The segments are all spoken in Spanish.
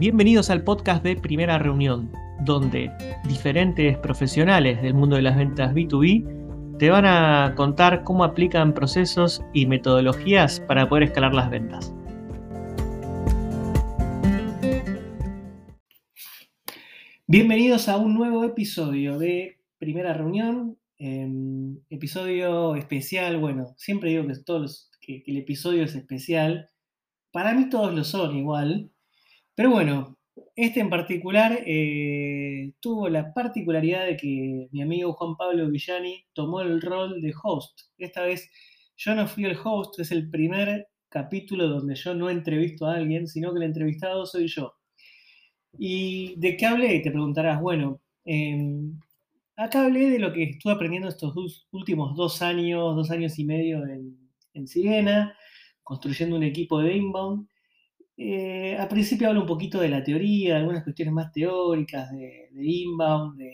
Bienvenidos al podcast de Primera Reunión, donde diferentes profesionales del mundo de las ventas B2B te van a contar cómo aplican procesos y metodologías para poder escalar las ventas. Bienvenidos a un nuevo episodio de Primera Reunión, em, episodio especial. Bueno, siempre digo que, todos que el episodio es especial. Para mí todos lo son igual, pero bueno, este en particular eh, tuvo la particularidad de que mi amigo Juan Pablo Villani tomó el rol de host. Esta vez yo no fui el host, es el primer capítulo donde yo no entrevisto a alguien, sino que el entrevistado soy yo. ¿Y de qué hablé? Te preguntarás, bueno, em, acá hablé de lo que estuve aprendiendo estos últimos dos años, dos años y medio en, en Siena, construyendo un equipo de inbound. Eh, al principio hablo un poquito de la teoría, de algunas cuestiones más teóricas de, inbound, de,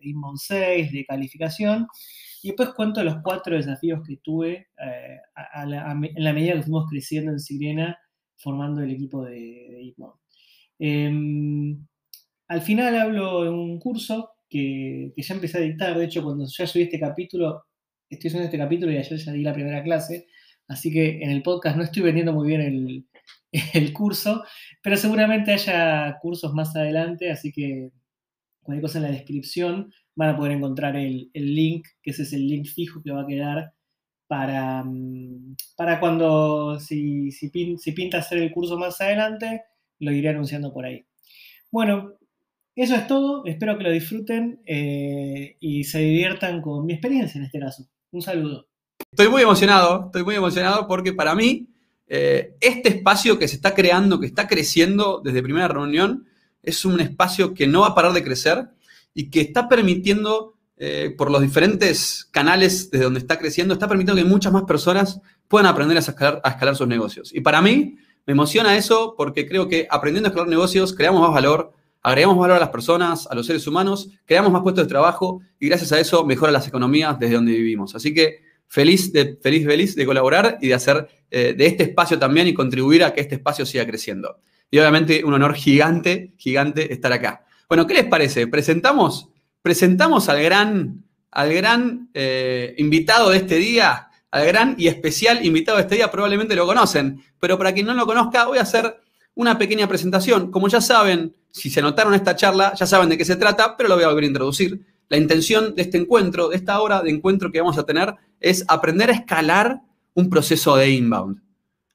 inbound 6, de calificación, y después cuento los cuatro desafíos que tuve eh, en la medida que fuimos creciendo en Sirena, formando el equipo de, inbound. Em, al final hablo de un curso que, que, ya empecé a dictar, de hecho cuando ya subí este capítulo, estoy subiendo este capítulo y ayer ya di la primera clase, así que en el podcast no estoy vendiendo muy bien el, el curso, pero seguramente haya cursos más adelante, así que cualquier cosa en la descripción van a poder encontrar el, link, que ese es el link fijo que va a quedar para, mm, para cuando, si, si, pinta hacer el curso más adelante, lo iré anunciando por ahí. Bueno, eso es todo, espero que lo disfruten eh, y se diviertan con mi experiencia en este caso. Un saludo. Estoy muy emocionado, estoy muy emocionado porque para mí eh, este espacio que se está creando, que está creciendo desde primera reunión, es un espacio que no va a parar de crecer y que está permitiendo, eh, por los diferentes canales desde donde está creciendo, está permitiendo que muchas más personas puedan aprender a escalar, a escalar sus negocios. Y para mí, me emociona eso porque creo que aprendiendo a escalar negocios, creamos más valor, agregamos valor a las personas, a los seres humanos, creamos más puestos de trabajo y gracias a eso mejora las economías desde donde vivimos. Así que feliz, de, feliz, feliz de colaborar y de hacer eh, de este espacio también y contribuir a que este espacio siga creciendo. Y obviamente un honor gigante, gigante estar acá. Bueno, ¿qué les parece? Presentamos, presentamos al gran, al gran eh, invitado de este día, al gran y especial invitado de este día, probablemente lo conocen, pero para quien no lo conozca, voy a hacer una pequeña presentación. Como ya saben, si se anotaron esta charla, ya saben de qué se trata, pero lo voy a volver a introducir. La intención de este encuentro, de esta hora de encuentro que vamos a tener, es aprender a escalar un proceso de inbound.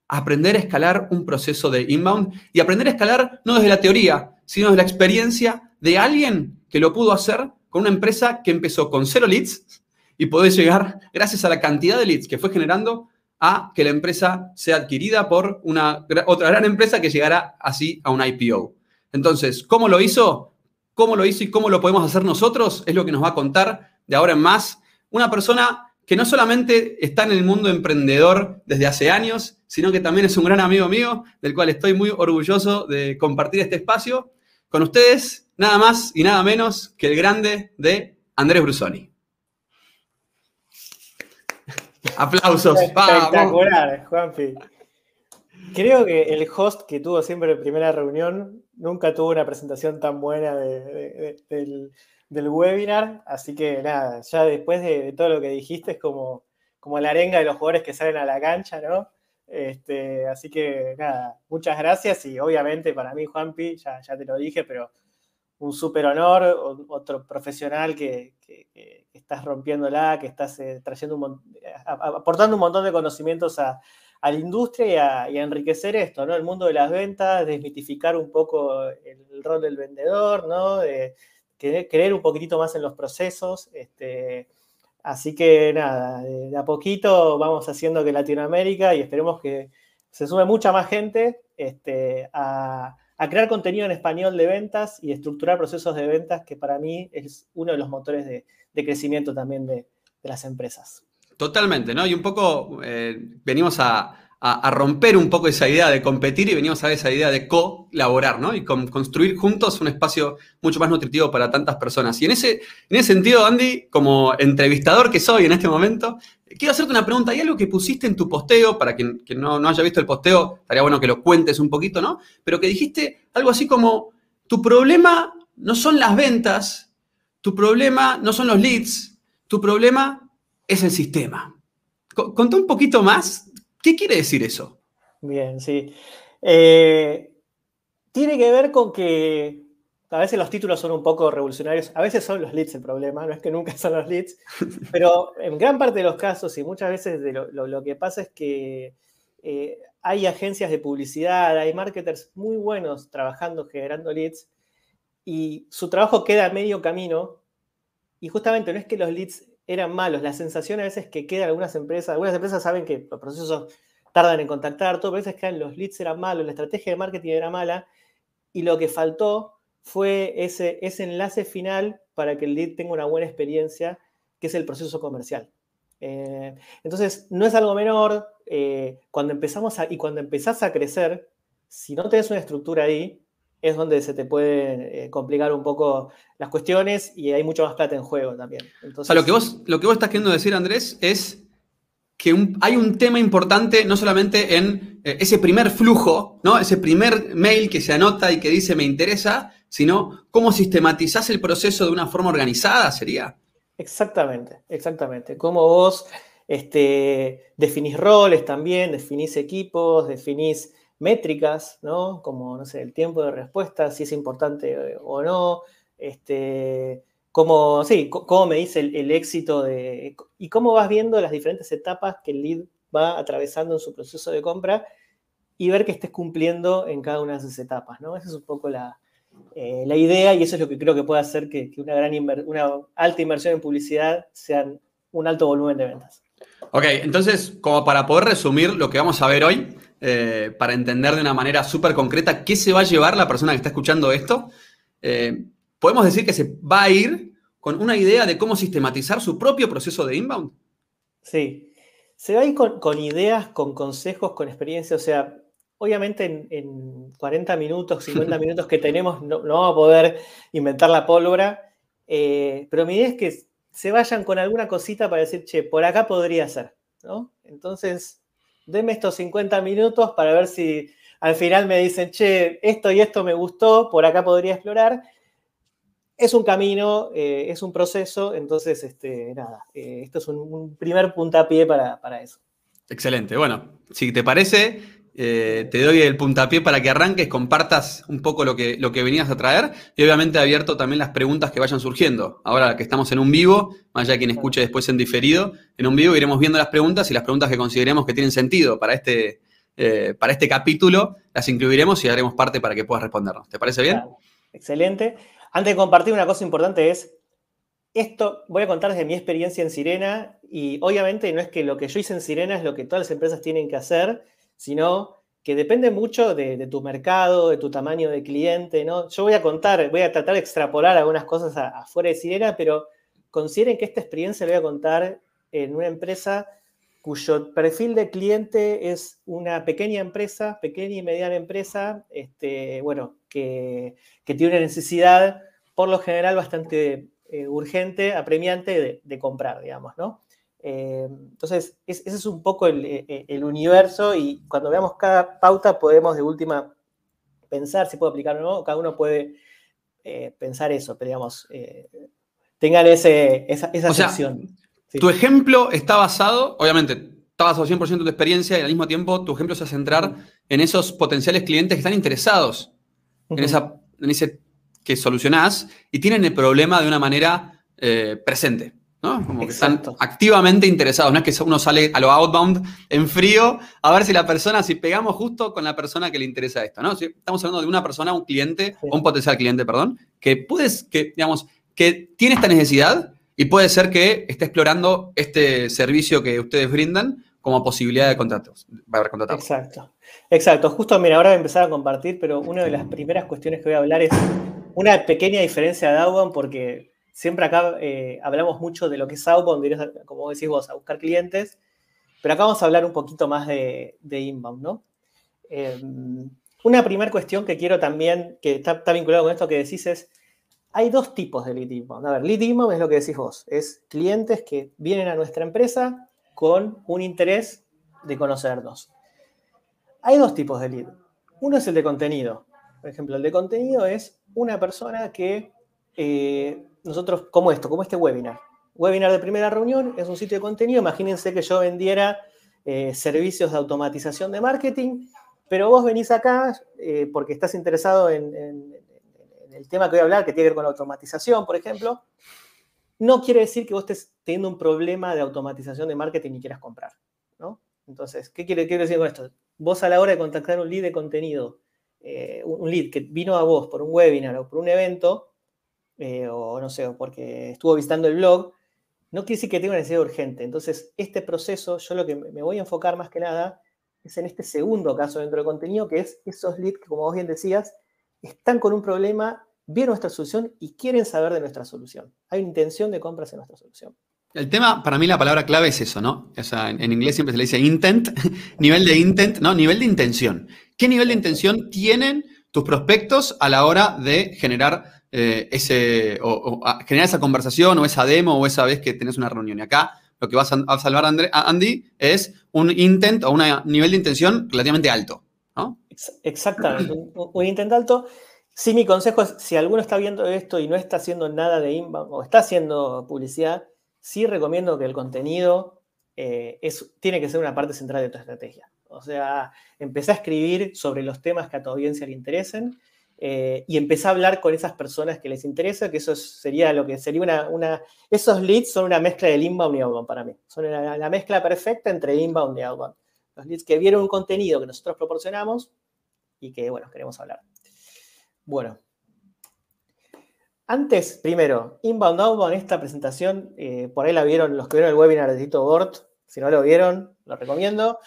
Aprender a escalar un proceso de inbound y aprender a escalar no desde la teoría, sino desde la experiencia de alguien que lo pudo hacer con una empresa que empezó con cero leads y puede llegar, gracias a la cantidad de leads que fue generando, a que la empresa sea adquirida por una, otra gran empresa que llegará así a un IPO. Entonces, ¿cómo lo hizo? ¿Cómo lo hizo y cómo lo podemos hacer nosotros? Es lo que nos va a contar de ahora en más una persona que no solamente está en el mundo emprendedor desde hace años, sino que también es un gran amigo mío, del cual estoy muy orgulloso de compartir este espacio. Con ustedes, nada más y nada menos que el grande de Andrés Brusoni. Aplausos. Espectacular, Juanpi. Creo que el host que tuvo siempre en primera reunión nunca tuvo una presentación tan buena del, webinar, así que nada, ya después de, todo lo que dijiste es como, como la arenga de los jugadores que salen a la cancha, ¿no? Este, así que nada, muchas gracias y obviamente para mí, Juanpi, ya, ya te lo dije, pero un súper honor, otro profesional que, estás rompiéndola, que estás eh, trayendo un, aportando un montón de conocimientos a, a la industria y a, enriquecer esto, ¿no? El mundo de las ventas, desmitificar un poco el, rol del vendedor, ¿no? De, creer un poquitito más en los procesos. Este, así que nada, de, a poquito vamos haciendo que Latinoamérica y esperemos que se sume mucha más gente este, a, crear contenido en español de ventas y estructurar procesos de ventas, que para mí es uno de los motores de, crecimiento también de las empresas. Totalmente, ¿no? Y un poco eh, venimos a, romper un poco esa idea de competir y venimos a esa idea de colaborar, ¿no? Y construir juntos un espacio mucho más nutritivo para tantas personas. Y en ese, en ese sentido, Andy, como entrevistador que soy en este momento, quiero hacerte una pregunta. Hay algo que pusiste en tu posteo, para quien, no, no haya visto el posteo, estaría bueno que lo cuentes un poquito, ¿no? Pero que dijiste algo así como, tu problema no son las ventas, tu problema no son los leads, tu problema es el sistema. Contá un poquito más ¿Qué quiere decir eso? Bien, sí. Eh, tiene que ver con que a veces los títulos son un poco revolucionarios, a veces son los leads el problema, no es que nunca son los leads, pero en gran parte de los casos y muchas veces lo, que pasa es que eh, hay agencias de publicidad, hay marketers muy buenos trabajando, generando leads, y su trabajo queda a medio camino, y justamente no es que los leads eran malos. La sensación a veces que queda algunas empresas, algunas empresas saben que los procesos tardan en contactar, todo, pero a veces que los leads eran malos, la estrategia de marketing era mala y lo que faltó fue ese, ese enlace final para que el lead tenga una buena experiencia, que es el proceso comercial. Eh, entonces, no es algo menor. Eh, cuando empezamos y cuando empezás a crecer, si no tenés una estructura ahí, es donde se te pueden eh, complicar un poco las cuestiones y hay mucho más plata en juego también. o sea, lo que, vos, lo que vos estás queriendo decir, Andrés, es que hay un tema importante no solamente en eh, ese primer flujo, ¿no? ese primer mail que se anota y que dice me interesa, sino cómo sistematizás el proceso de una forma organizada, sería. Exactamente, exactamente. Cómo vos este, definís roles también, definís equipos, definís métricas, ¿no? Como, no sé, el tiempo de respuesta, si es importante eh, o no, este, cómo, sí, cómo me dice el, éxito de, y cómo vas viendo las diferentes etapas que el lead va atravesando en su proceso de compra y ver que estés cumpliendo en cada una de esas etapas, ¿no? Esa es un poco la, eh, la idea y eso es lo que creo que puede hacer que, una, gran una alta inversión en publicidad sea un alto volumen de ventas. Ok, entonces, como para poder resumir lo que vamos a ver hoy, eh, para entender de una manera súper concreta qué se va a llevar la persona que está escuchando esto, eh, podemos decir que se va a ir con una idea de cómo sistematizar su propio proceso de inbound. Sí, se va a ir con, ideas, con consejos, con experiencia. O sea, obviamente en, 40 minutos, 50 minutos que tenemos no, vamos a poder inventar la pólvora, eh, pero mi idea es que se vayan con alguna cosita para decir, che, por acá podría ser, ¿no? Entonces, denme estos 50 minutos para ver si al final me dicen, che, esto y esto me gustó, por acá podría explorar. Es un camino, eh, es un proceso, entonces, este, nada, eh, esto es un, primer puntapié para, para eso. Excelente. Bueno, si te parece, eh, te doy el puntapié para que arranques, compartas un poco lo que, lo que venías a traer y obviamente abierto también las preguntas que vayan surgiendo. Ahora que estamos en un vivo, más allá quien escuche después en diferido, en un vivo iremos viendo las preguntas y las preguntas que consideremos que tienen sentido para este, eh, para este capítulo, las incluiremos y haremos parte para que puedas respondernos. ¿Te parece bien? Excelente. Antes de compartir, una cosa importante es, esto voy a contar desde mi experiencia en Sirena y obviamente no es que lo que yo hice en Sirena es lo que todas las empresas tienen que hacer, sino que depende mucho de, tu mercado, de tu tamaño de cliente, ¿no? Yo voy a contar, voy a tratar de extrapolar algunas cosas afuera de Sirena, pero consideren que esta experiencia la voy a contar en una empresa cuyo perfil de cliente es una pequeña empresa, pequeña y mediana empresa, este, bueno, que, tiene una necesidad, por lo general, bastante eh, urgente, apremiante de, de comprar, digamos, ¿no? Eh, entonces, ese es un poco eh, eh, el, universo y cuando veamos cada pauta podemos de última pensar si puede aplicar o no, cada uno puede pensar eso, pero digamos, tengan ese, esa, esa sección. Tu ejemplo está basado, obviamente, está basado 100% en tu experiencia y al mismo tiempo tu ejemplo se va a centrar en esos potenciales clientes que están interesados en, esa, en ese que solucionás y tienen el problema de una manera presente. Como que están activamente interesados. No es que uno sale a lo outbound en frío a ver si la persona, si pegamos justo con la persona que le interesa esto, ¿no? estamos hablando de una persona, un cliente, o un potencial cliente, perdón, que puedes, que, digamos, que tiene esta necesidad y puede ser que esté explorando este servicio que ustedes brindan como posibilidad de contratos. Exacto. Exacto. Justo, mira, ahora voy a empezar a compartir, pero una de las primeras cuestiones que voy a hablar es una pequeña diferencia de outbound porque siempre acá eh, hablamos mucho de lo que es outbound, como decís vos, a buscar clientes, Pero acá vamos a hablar un poquito más de, inbound, ¿no? Em, una primera cuestión que quiero también, que está, está, vinculado con esto que decís es, hay dos tipos de lead inbound. A ver, lead inbound es lo que decís vos, es clientes que vienen a nuestra empresa con un interés de conocernos. Hay dos tipos de lead. Uno es el de contenido. Por ejemplo, el de contenido es una persona que eh, nosotros, como esto, como este webinar. Webinar de primera reunión es un sitio de contenido. Imagínense que yo vendiera eh, servicios de automatización de marketing, pero vos venís acá eh, porque estás interesado en, el tema que voy a hablar, que tiene que ver con la automatización, por ejemplo. No quiere decir que vos estés teniendo un problema de automatización de marketing y quieras comprar, ¿no? Entonces, ¿qué quiere, decir con esto? Vos a la hora de contactar un lead de contenido, eh, un lead que vino a vos por un webinar o por un evento, eh, o no sé, porque estuvo visitando el blog, no quiere decir que tenga una necesidad urgente. Entonces, este proceso, yo lo que me voy a enfocar más que nada es en este segundo caso dentro del contenido, que es esos leads que, como vos bien decías, están con un problema, vieron nuestra solución y quieren saber de nuestra solución. Hay una intención de compras en nuestra solución. El tema, para mí la palabra clave es eso, ¿no? O sea, en, inglés siempre se le dice intent, nivel de intent, ¿no? Nivel de intención. ¿Qué nivel de intención tienen tus prospectos a la hora de generar eh, ese, o, generar esa conversación o esa demo o esa vez que tenés una reunión? Y acá lo que vas a, salvar a Andy es un intent o un nivel de intención relativamente alto, ¿no? Exactamente, un, un intent alto. Sí, mi consejo es, si alguno está viendo esto y no está haciendo nada de inbound o está haciendo publicidad, sí recomiendo que el contenido eh, tiene que ser una parte central de tu estrategia. O sea, empecé a escribir sobre los temas que a tu audiencia le interesen eh, y empecé a hablar con esas personas que les interesa, que eso sería lo que sería una, Esos leads son una mezcla de inbound y outbound para mí. Son la, mezcla perfecta entre inbound y outbound. Los leads que vieron un contenido que nosotros proporcionamos y que, bueno, queremos hablar. Bueno, antes, primero, Inbound Outbound, esta presentación, eh, por ahí la vieron los que vieron el webinar de Tito Bort, si no lo vieron, lo recomiendo.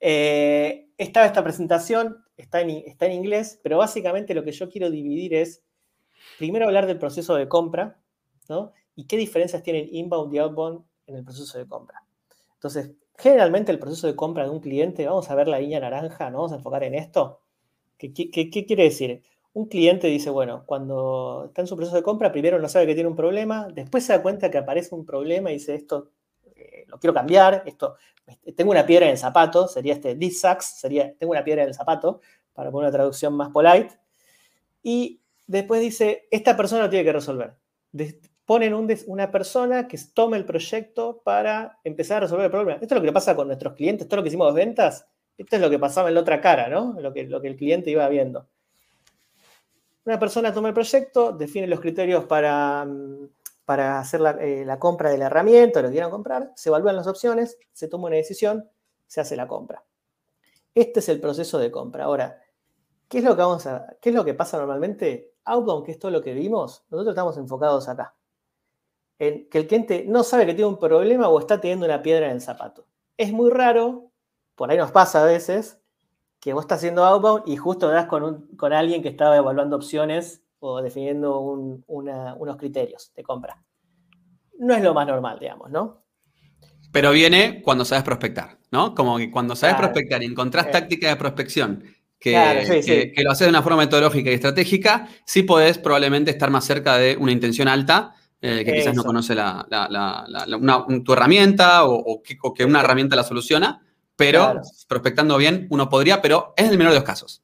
Eh, estaba esta presentación, está en, está en inglés, pero básicamente lo que yo quiero dividir es, primero hablar del proceso de compra, ¿no? Y qué diferencias tienen inbound y outbound en el proceso de compra. Entonces, generalmente el proceso de compra de un cliente, vamos a ver la línea naranja, ¿no? Vamos a enfocar en esto. qué, qué quiere decir? un cliente dice, bueno, cuando está en su proceso de compra, primero no sabe que tiene un problema, después se da cuenta que aparece un problema y dice, esto eh, lo quiero cambiar, esto, este, tengo una piedra en el zapato, sería este this sucks, sería, tengo una piedra en el zapato, para poner una traducción más polite, y después dice, esta persona lo tiene que resolver. ponen una persona que tome el proyecto para empezar a resolver el problema. Esto es lo que pasa con nuestros clientes, todo lo que hicimos ventas, esto es lo que pasaba en la otra cara, ¿no? Lo que, lo que el cliente iba viendo. Una persona toma el proyecto, define los criterios para, mm, para hacer eh, la, compra de la herramienta, lo que quieran comprar, se evalúan las opciones, se toma una decisión, se hace la compra. Este es el proceso de compra. Ahora, ¿qué es lo que, vamos a, qué es lo que pasa normalmente? Outbound, que es todo lo que vimos, nosotros estamos enfocados acá. En que el cliente no sabe que tiene un problema o está teniendo una piedra en el zapato. Es muy raro, por ahí nos pasa a veces, que vos estás haciendo outbound y justo das con, con alguien que estaba evaluando opciones o definiendo unos criterios de compra. No es lo más normal, digamos, ¿no? Pero viene cuando sabes prospectar, ¿no? Como que cuando sabes prospectar y encontrás tácticas de prospección que, que, lo haces de una forma metodológica y estratégica, sí podés probablemente estar más cerca de una intención alta eh, que quizás no conoce la, tu herramienta o, que, una herramienta la soluciona pero prospectando bien uno podría, pero es el menor de los casos.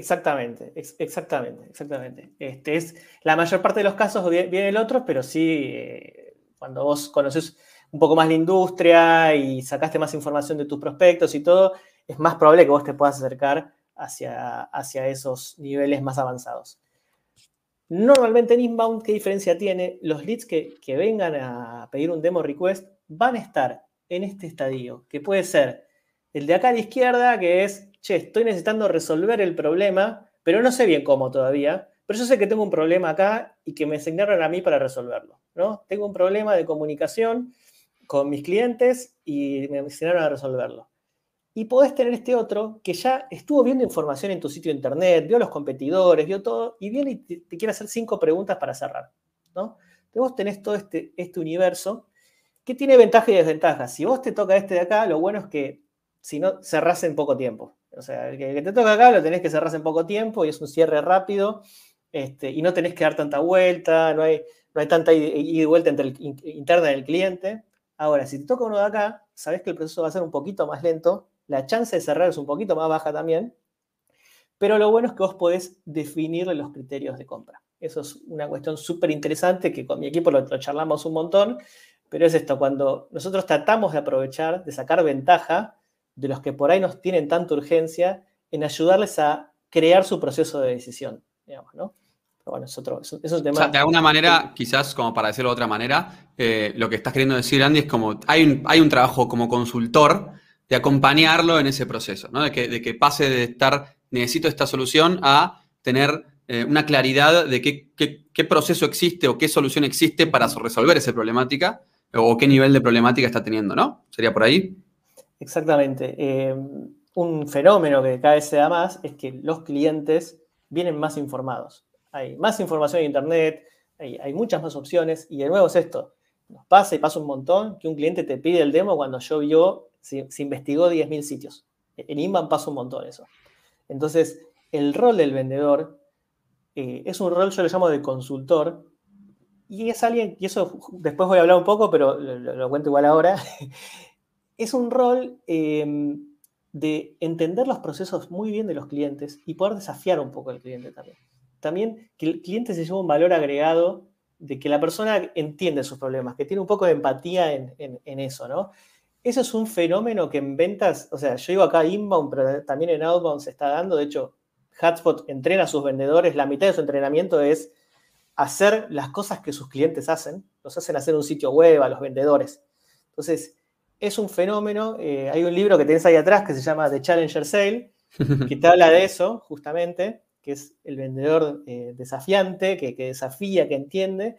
Exactamente, exactamente, exactamente. Este es, la mayor parte de los casos viene el otro, pero sí, eh, cuando vos conoces un poco más la industria y sacaste más información de tus prospectos y todo, es más probable que vos te puedas acercar hacia, hacia esos niveles más avanzados. Normalmente en inbound, ¿qué diferencia tiene? Los leads que, que vengan a pedir un demo request van a estar en este estadio, que puede ser el de acá a la izquierda, que es, che, estoy necesitando resolver el problema, pero no sé bien cómo todavía, pero yo sé que tengo un problema acá y que me asignaron a mí para resolverlo, ¿no? Tengo un problema de comunicación con mis clientes y me asignaron a resolverlo. Y podés tener este otro que ya estuvo viendo información en tu sitio de internet, vio los competidores, vio todo, y viene y te, quiere hacer cinco preguntas para cerrar, ¿no? Entonces vos tenés todo este, este universo ¿qué tiene ventaja y desventaja? Si vos te toca este de acá, lo bueno es que si no, cerrás en poco tiempo. O sea, el que, te toca acá lo tenés que cerrar en poco tiempo y es un cierre rápido este, y no tenés que dar tanta vuelta, no hay, no hay tanta ida y vuelta entre el, interna del cliente. Ahora, si te toca uno de acá, sabés que el proceso va a ser un poquito más lento, la chance de cerrar es un poquito más baja también, pero lo bueno es que vos podés definirle los criterios de compra. Eso es una cuestión súper interesante que con mi equipo lo, charlamos un montón, pero es esto, cuando nosotros tratamos de aprovechar, de sacar ventaja de los que por ahí nos tienen tanta urgencia en ayudarles a crear su proceso de decisión, digamos, ¿no? Pero bueno, es otro, es, un tema. de alguna manera, quizás como para decirlo de otra manera, eh, lo que estás queriendo decir, Andy, es como hay un, hay un trabajo como consultor de acompañarlo en ese proceso, ¿no? De que, de que pase de estar, necesito esta solución, a tener eh, una claridad de qué, qué, proceso existe o qué solución existe para resolver esa problemática o qué nivel de problemática está teniendo, ¿no? ¿Sería por ahí? Exactamente. Eh, un fenómeno que cada vez se da más es que los clientes vienen más informados. Hay más información en Internet, hay, muchas más opciones y de nuevo es esto. Nos pasa y pasa un montón que un cliente te pide el demo cuando yo vio, se, investigó 10.000 sitios. En Inbound pasa un montón eso. Entonces, el rol del vendedor eh, es un rol, yo lo llamo de consultor, y es alguien, y eso después voy a hablar un poco, pero lo, lo cuento igual ahora, es un rol em, de entender los procesos muy bien de los clientes y poder desafiar un poco al cliente también. También que el cliente se lleva un valor agregado de que la persona entiende sus problemas, que tiene un poco de empatía en, eso, ¿no? Eso es un fenómeno que en ventas, o sea, yo digo acá inbound, pero también en outbound se está dando. De hecho, Hotspot entrena a sus vendedores, la mitad de su entrenamiento es hacer las cosas que sus clientes hacen, los hacen hacer un sitio web a los vendedores. Entonces, es un fenómeno. Eh, hay un libro que tienes ahí atrás que se llama The Challenger Sale, que te habla de eso, justamente, que es el vendedor eh, desafiante, que, desafía, que entiende,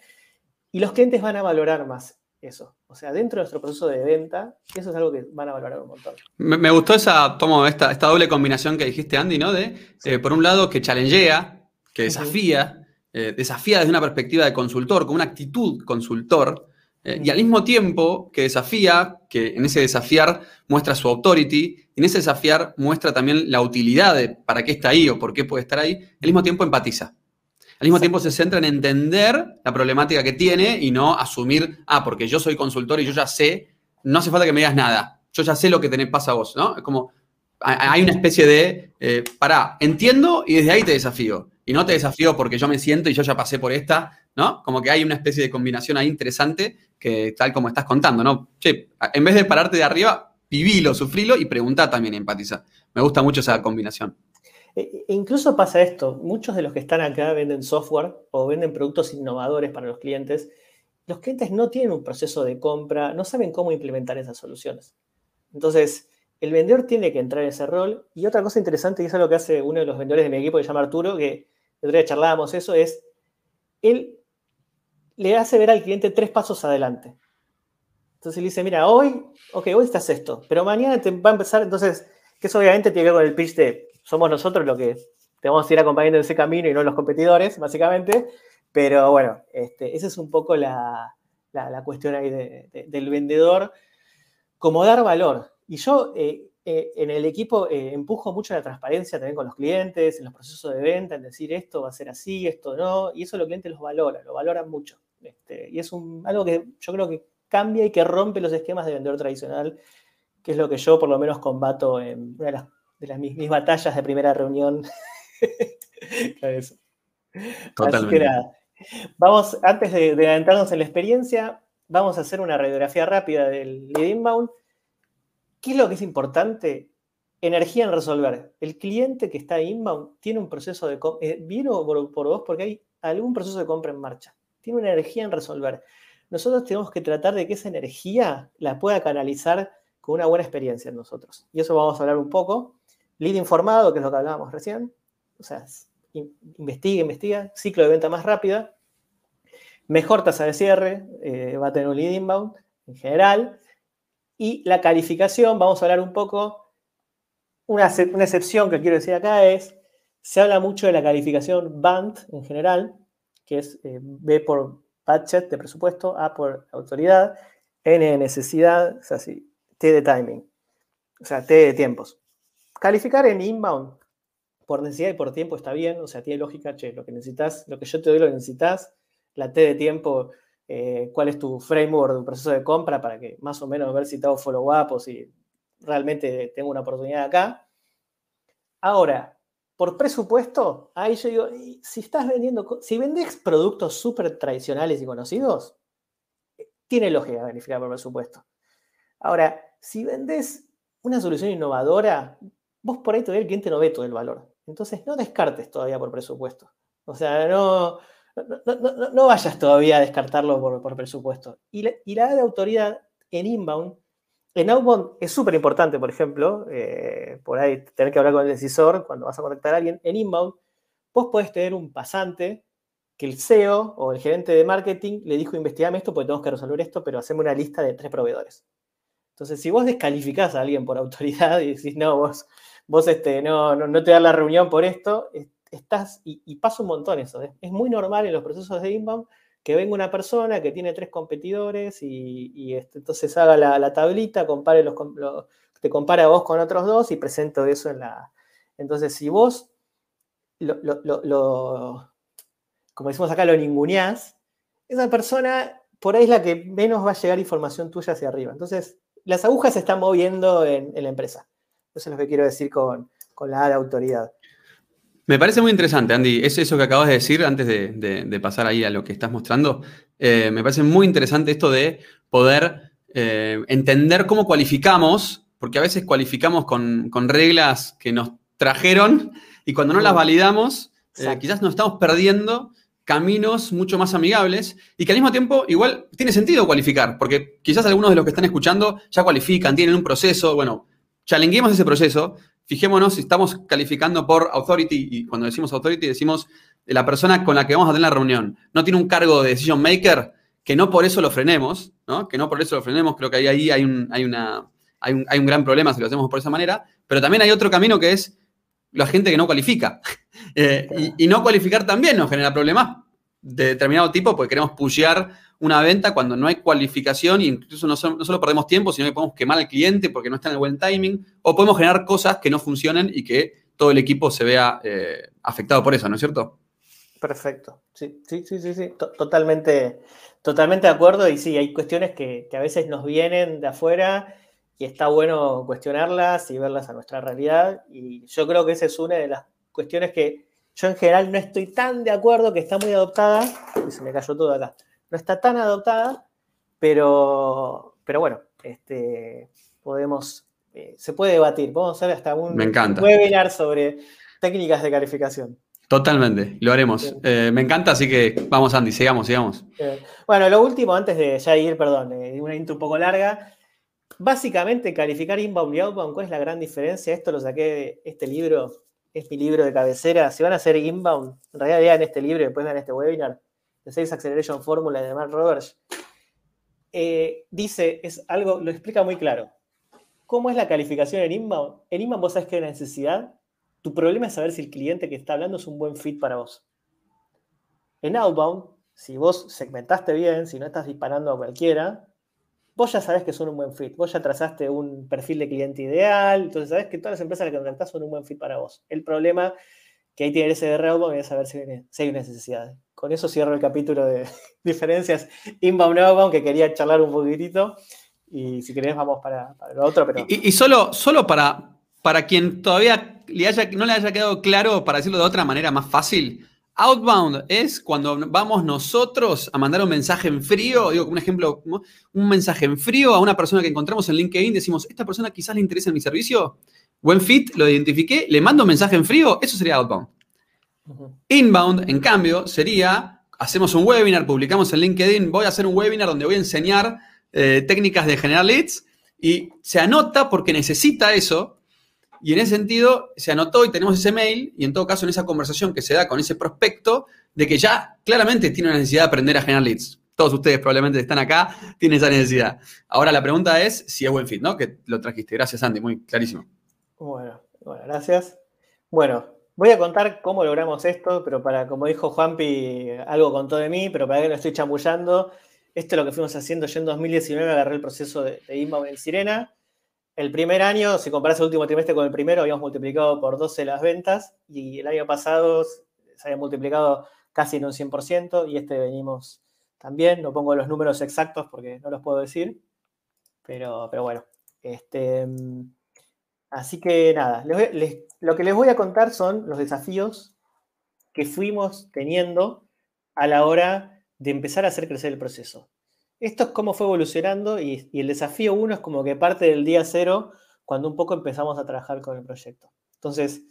y los clientes van a valorar más eso. O sea, dentro de nuestro proceso de venta, eso es algo que van a valorar un montón. Me, gustó esa, tomo esta, esta, doble combinación que dijiste, Andy, ¿no? De, eh, por un lado, que challengea, que desafía, desafía desde una perspectiva de consultor, con una actitud consultor, eh, y al mismo tiempo que desafía, que en ese desafiar muestra su authority, en ese desafiar muestra también la utilidad de para qué está ahí o por qué puede estar ahí, al mismo tiempo empatiza. Al mismo tiempo se centra en entender la problemática que tiene y no asumir, ah, porque yo soy consultor y yo ya sé, no hace falta que me digas nada, yo ya sé lo que tenés, pasa a vos, ¿no? Es como, hay una especie de, eh, pará, entiendo y desde ahí te desafío. Y no te desafío porque yo me siento y yo ya pasé por esta, ¿no? Como que hay una especie de combinación ahí interesante que tal como estás contando, ¿no? Che, en vez de pararte de arriba, vivilo, sufrilo y pregunta también empatiza. Me gusta mucho esa combinación. E, e incluso pasa esto, muchos de los que están acá venden software o venden productos innovadores para los clientes. Los clientes no tienen un proceso de compra, no saben cómo implementar esas soluciones. Entonces, el vendedor tiene que entrar en ese rol. Y otra cosa interesante, y eso es lo que hace uno de los vendedores de mi equipo, que se llama Arturo, que el otro día charlábamos eso, es él le hace ver al cliente tres pasos adelante. Entonces le dice, mira, hoy, ok, hoy estás esto, pero mañana te va a empezar, entonces, que eso obviamente tiene que ver con el pitch de somos nosotros los que te vamos a ir acompañando en ese camino y no los competidores, básicamente. Pero bueno, este, esa es un poco la, cuestión ahí del vendedor, como dar valor. Y yo eh, eh, en el equipo eh, empujo mucho la transparencia también con los clientes, en los procesos de venta, en decir esto va a ser así, esto no, y eso los clientes los valora, lo valoran mucho. Este, y es un, algo que yo creo que cambia y que rompe los esquemas de vendedor tradicional, que es lo que yo por lo menos combato en una de las, mis, batallas de primera reunión. Así que nada, vamos, antes de, de adentrarnos en la experiencia, vamos a hacer una radiografía rápida del lead inbound. ¿Qué es lo que es importante? Energía en resolver. El cliente que está inbound tiene un proceso de compra, eh, vino por, por vos porque hay algún proceso de compra en marcha tiene una energía en resolver. Nosotros tenemos que tratar de que esa energía la pueda canalizar con una buena experiencia en nosotros. Y eso vamos a hablar un poco. Lead informado, que es lo que hablábamos recién. O sea, investiga, investiga. Ciclo de venta más rápida. Mejor tasa de cierre. Eh, va a tener un lead inbound en general. Y la calificación, vamos a hablar un poco. Una, una excepción que quiero decir acá es, se habla mucho de la calificación BANT en general, que es eh, B por budget de presupuesto, A por autoridad. N de necesidad, o sea, T de timing, o sea, T de tiempos. Calificar en inbound por necesidad y por tiempo está bien, o sea, tiene lógica, che, lo que necesitas, lo que yo te doy lo necesitas, la T de tiempo, eh, cuál es tu framework de proceso de compra para que más o menos ver si te hago follow-up o si realmente tengo una oportunidad acá. Ahora, por presupuesto, ahí yo digo, si estás vendiendo, si vendes productos súper tradicionales y conocidos, tiene lógica verificar por presupuesto. Ahora, si vendes una solución innovadora, vos por ahí todavía el cliente no ve todo el valor. Entonces, no descartes todavía por presupuesto. O sea, no, no, vayas todavía a descartarlo por, presupuesto. Y la, y de autoridad en inbound en Outbound es súper importante, por ejemplo, eh, por ahí tener que hablar con el decisor cuando vas a contactar a alguien. En Inbound, vos podés tener un pasante que el CEO o el gerente de marketing le dijo, investigame esto porque tenemos que resolver esto, pero hacemos una lista de tres proveedores. Entonces, si vos descalificás a alguien por autoridad y decís, no, vos, este, no, no, te das la reunión por esto, estás, y, pasa un montón eso. ¿eh? Es muy normal en los procesos de inbound que venga una persona que tiene tres competidores y, este, entonces haga la, tablita, compare los, te compara a vos con otros dos y presento eso en la... Entonces, si vos, lo, como decimos acá, lo ninguneás, esa persona por ahí es la que menos va a llegar información tuya hacia arriba. Entonces, las agujas se están moviendo en, la empresa. Eso es lo que quiero decir con, con la autoridad. Me parece muy interesante, Andy. Es eso que acabas de decir antes de, pasar ahí a lo que estás mostrando. Eh, me parece muy interesante esto de poder eh, entender cómo cualificamos, porque a veces cualificamos con, reglas que nos trajeron y cuando no las validamos, eh, quizás nos estamos perdiendo caminos mucho más amigables y que al mismo tiempo igual tiene sentido cualificar, porque quizás algunos de los que están escuchando ya cualifican, tienen un proceso, bueno, chalenguemos ese proceso fijémonos si estamos calificando por authority, y cuando decimos authority decimos la persona con la que vamos a tener la reunión no tiene un cargo de decision maker, que no por eso lo frenemos, ¿no? que no por eso lo frenemos, creo que ahí, ahí hay, un, hay, una, hay, un, hay un gran problema si lo hacemos por esa manera, pero también hay otro camino que es la gente que no cualifica. Eh, y, y, no cualificar también nos genera problemas de determinado tipo porque queremos pushear una venta cuando no hay cualificación y incluso no, solo perdemos tiempo, sino que podemos quemar al cliente porque no está en el buen timing o podemos generar cosas que no funcionen y que todo el equipo se vea eh, afectado por eso, ¿no es cierto? Perfecto. Sí, sí, sí, sí, sí. Totalmente, totalmente de acuerdo. Y sí, hay cuestiones que, que, a veces nos vienen de afuera y está bueno cuestionarlas y verlas a nuestra realidad. Y yo creo que esa es una de las cuestiones que yo en general no estoy tan de acuerdo, que está muy adoptada, y se me cayó todo acá, no está tan adoptada, pero, pero bueno, este, podemos, eh, se puede debatir, podemos hacer hasta un, me encanta. webinar sobre técnicas de calificación. Totalmente, lo haremos. Eh, me encanta, así que vamos Andy, sigamos, sigamos. Bueno, lo último, antes de ya ir, perdón, eh, una intro un poco larga, básicamente calificar inbound y outbound, ¿cuál es la gran diferencia? Esto lo saqué de este libro es mi libro de cabecera. Si van a hacer inbound, en realidad vean este libro y después vean este webinar de Sales Acceleration Formula de Mark Roberts. Eh, dice, es algo, lo explica muy claro. ¿Cómo es la calificación en inbound? En inbound vos sabés que hay necesidad. Tu problema es saber si el cliente que está hablando es un buen fit para vos. En outbound, si vos segmentaste bien, si no estás disparando a cualquiera, vos ya sabés que son un buen fit, vos ya trazaste un perfil de cliente ideal, entonces sabés que todas las empresas a las que contactás son un buen fit para vos. El problema que ahí tiene ese de Outbound es saber si, hay necesidad. Con eso cierro el capítulo de diferencias inbound-outbound que quería charlar un poquitito y si querés vamos para, lo otro. Pero... Y, solo, solo para, para quien todavía no le haya quedado claro, para decirlo de otra manera más fácil, Outbound es cuando vamos nosotros a mandar un mensaje en frío, digo, como un ejemplo, un mensaje en frío a una persona que encontramos en LinkedIn, decimos, esta persona quizás le interesa mi servicio, buen fit, lo identifiqué, le mando un mensaje en frío, eso sería outbound. Inbound, en cambio, sería, hacemos un webinar, publicamos en LinkedIn, voy a hacer un webinar donde voy a enseñar eh, técnicas de generar leads y se anota porque necesita eso y en ese sentido, se anotó y tenemos ese mail, y en todo caso, en esa conversación que se da con ese prospecto, de que ya claramente tiene una necesidad de aprender a generar leads. Todos ustedes probablemente están acá, tienen esa necesidad. Ahora la pregunta es si es buen fit, ¿no? Que lo trajiste. Gracias, Andy, muy clarísimo. Bueno, bueno, gracias. Bueno, voy a contar cómo logramos esto, pero para, como dijo Juanpi, algo contó de mí, pero para que no estoy chamullando, esto es lo que fuimos haciendo. Yo en 2019 agarré el proceso de, de en Sirena. El primer año, si comparas el último trimestre con el primero, habíamos multiplicado por 12 las ventas y el año pasado se había multiplicado casi en un 100% y este venimos también. No pongo los números exactos porque no los puedo decir, pero, pero bueno. Este, así que nada, lo que les voy a contar son los desafíos que fuimos teniendo a la hora de empezar a hacer crecer el proceso. Esto es cómo fue evolucionando y, el desafío uno es como que parte del día cero cuando un poco empezamos a trabajar con el proyecto. Entonces,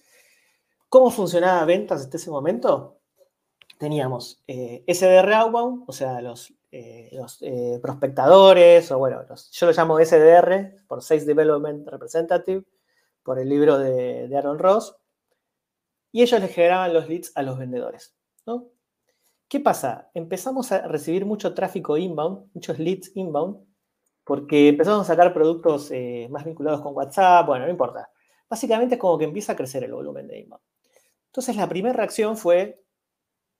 ¿cómo funcionaba ventas hasta ese momento? teníamos eh, SDR Outbound, o sea, los, eh, eh, prospectadores, o bueno, yo lo llamo SDR, por Sales Development Representative, por el libro de, Aaron Ross, y ellos le generaban los leads a los vendedores. ¿no? ¿Qué pasa? Empezamos a recibir mucho tráfico inbound, muchos leads inbound, porque empezamos a sacar productos más vinculados con WhatsApp, bueno, no importa. Básicamente es como que empieza a crecer el volumen de inbound. Entonces la primera reacción fue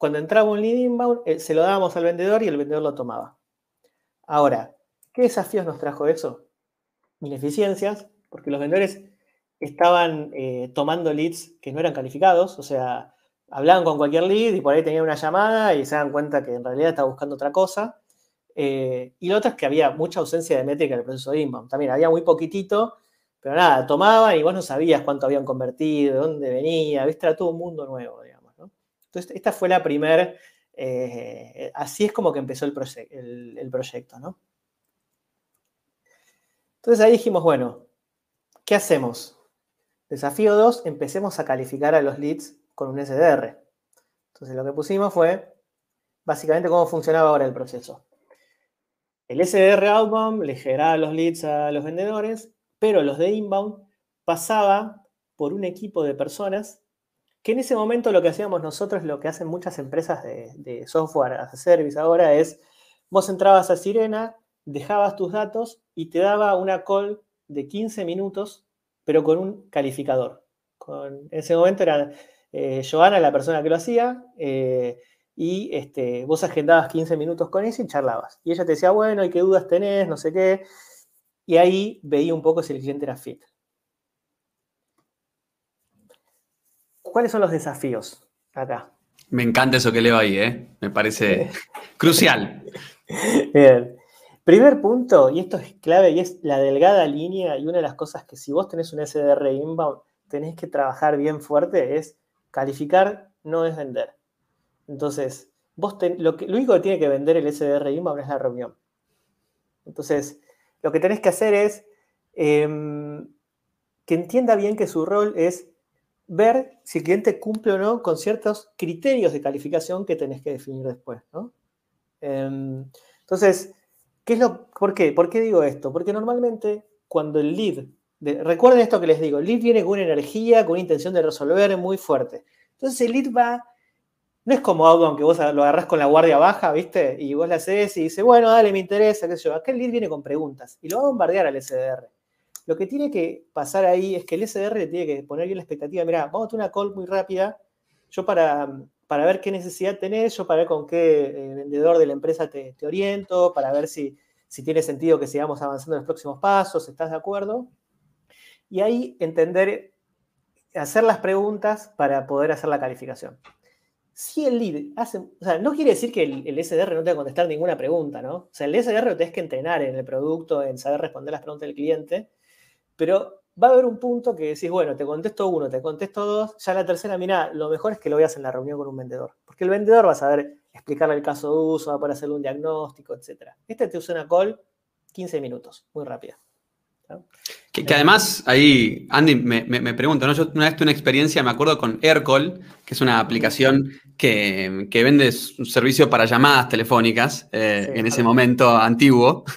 cuando entraba un lead inbound, eh, se lo dábamos al vendedor y el vendedor lo tomaba. Ahora, ¿qué desafíos nos trajo eso? Ineficiencias, porque los vendedores estaban eh, tomando leads que no eran calificados, o sea, hablaban con cualquier lead y por ahí tenían una llamada y se dan cuenta que en realidad estaba buscando otra cosa. Eh, y lo otro es que había mucha ausencia de métrica en el proceso de inbound. También había muy poquitito, pero nada, tomaban y vos no sabías cuánto habían convertido, de dónde venía, viste, era todo un mundo nuevo. Entonces, esta fue la primera, eh, así es como que empezó el, proyecto, ¿no? Entonces ahí dijimos, bueno, ¿qué hacemos? Desafío 2, empecemos a calificar a los leads con un SDR. Entonces lo que pusimos fue básicamente cómo funcionaba ahora el proceso. El SDR outbound le generaba los leads a los vendedores, pero los de inbound pasaba por un equipo de personas que en ese momento lo que hacíamos nosotros, lo que hacen muchas empresas de, software as a service ahora es, vos entrabas a Sirena, dejabas tus datos y te daba una call de 15 minutos, pero con un calificador. en ese momento era eh, Joana la persona que lo hacía, eh, y este, vos agendabas 15 minutos con ella y charlabas. Y ella te decía, bueno, ¿y qué dudas tenés? No sé qué. Y ahí veía un poco si el cliente era fit. ¿Cuáles son los desafíos acá? Me encanta eso que leo ahí, ¿eh? Me parece crucial. Bien. Primer punto, y esto es clave, y es la delgada línea, y una de las cosas que si vos tenés un SDR inbound, tenés que trabajar bien fuerte, es calificar, no es vender. Entonces, vos lo, que, lo único que tiene que vender el SDR inbound es la reunión. Entonces, lo que tenés que hacer es em, que entienda bien que su rol es ver si el cliente cumple o no con ciertos criterios de calificación que tenés que definir después. Em, entonces, ¿qué es lo, ¿por qué? ¿Por qué digo esto? Porque normalmente cuando el lead, recuerden esto que les digo, el lead viene con una energía, con una intención de resolver muy fuerte. Entonces el lead va, no es como algo aunque vos lo agarrás con la guardia baja, ¿viste? Y vos le haces y dice, bueno, dale, me interesa, qué sé yo. Acá el lead viene con preguntas y lo va a bombardear al SDR. Lo que tiene que pasar ahí es que el SDR le tiene que poner bien la expectativa. Mira, vamos a tener una call muy rápida. Yo para, para ver qué necesidad tenés, yo para ver con qué eh, vendedor de la empresa te, oriento, para ver si, si tiene sentido que sigamos avanzando en los próximos pasos, ¿estás de acuerdo? Y ahí entender, hacer las preguntas para poder hacer la calificación. Si el lead hace, o sea, no quiere decir que el, el SDR no te va a contestar ninguna pregunta, ¿no? O sea, el SDR lo tenés que entrenar en el producto, en saber responder las preguntas del cliente, pero va a haber un punto que decís, bueno, te contesto uno, te contesto dos, ya la tercera, mira, lo mejor es que lo veas en la reunión con un vendedor, porque el vendedor va a saber explicarle el caso de uso, va a poder hacerle un diagnóstico, etc. Este te usa una call 15 minutos, muy rápida. Que, además, ahí, Andy me, me, pregunta, ¿no? Yo una vez tuve una experiencia, me acuerdo con AirCall, que es una aplicación que, que vende un servicio para llamadas telefónicas eh, en ese momento antiguo.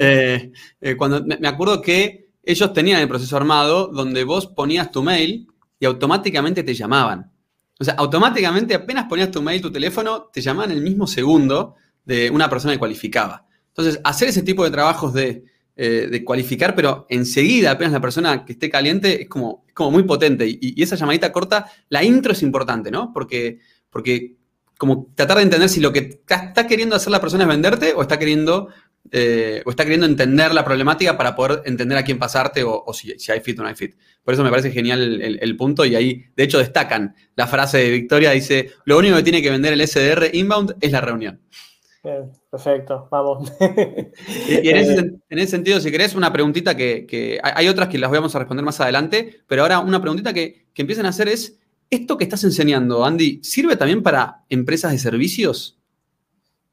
Eh, eh, cuando me acuerdo que ellos tenían el proceso armado donde vos ponías tu mail y automáticamente te llamaban. O sea, automáticamente apenas ponías tu mail, tu teléfono, te llamaban el mismo segundo de una persona que cualificaba. Entonces, hacer ese tipo de trabajos de, eh, cualificar, pero enseguida, apenas la persona que esté caliente, es como, como muy potente. Y, esa llamadita corta, la intro es importante, ¿no? Porque, porque como tratar de entender si lo que está queriendo hacer la persona es venderte o está queriendo, eh, o está queriendo entender la problemática para poder entender a quién pasarte o, si, hay fit o no hay fit. Por eso me parece genial el, punto y ahí, de hecho, destacan la frase de Victoria, dice, lo único que tiene que vender el SDR inbound es la reunión. perfecto, vamos. y, en, ese, sentido, si querés, una preguntita que, hay otras que las vamos a responder más adelante, pero ahora una preguntita que, que empiezan a hacer es, ¿Esto que estás enseñando, Andy, sirve también para empresas de servicios?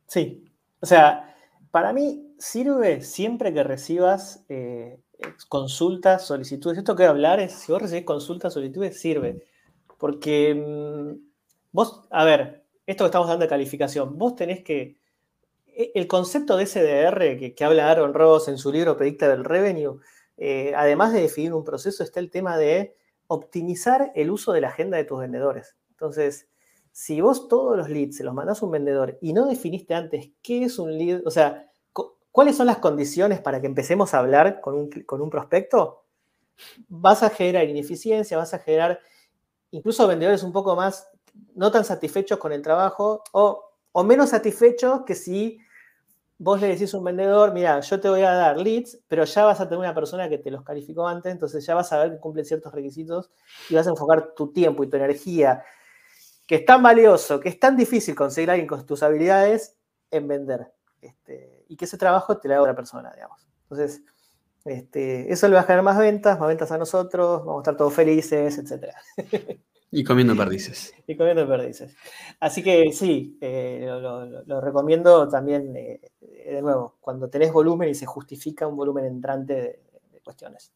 Sí. O sea, para mí sirve siempre que recibas eh, consultas, solicitudes. Esto que voy a hablar es, si vos recibís consultas, solicitudes, sirve. Porque mm, vos, a ver, esto que estamos dando de calificación, vos tenés que... E, el concepto de SDR que, habla Aaron Ross en su libro Predictable Revenue, eh, además de definir un proceso, está el tema de optimizar el uso de la agenda de tus vendedores. Entonces, si vos todos los leads se los mandás a un vendedor y no definiste antes qué es un lead, o sea, cuáles son las condiciones para que empecemos a hablar con un, prospecto, vas a generar ineficiencia, vas a generar incluso vendedores un poco más no tan satisfechos con el trabajo o, o menos satisfechos que si vos le decís a un vendedor, mira, yo te voy a dar leads, pero ya vas a tener una persona que te los calificó antes, entonces ya vas a ver que cumplen ciertos requisitos y vas a enfocar tu tiempo y tu energía, que es tan valioso, que es tan difícil conseguir a alguien con tus habilidades, en vender. Este, y que ese trabajo te lo haga otra persona, digamos. Entonces, este, eso le va a generar más ventas, más ventas a nosotros, vamos a estar todos felices, etc. Y comiendo perdices. y comiendo perdices. Así que sí, eh, lo, recomiendo también, eh, de nuevo, cuando tenés volumen y se justifica un volumen entrante de, cuestiones.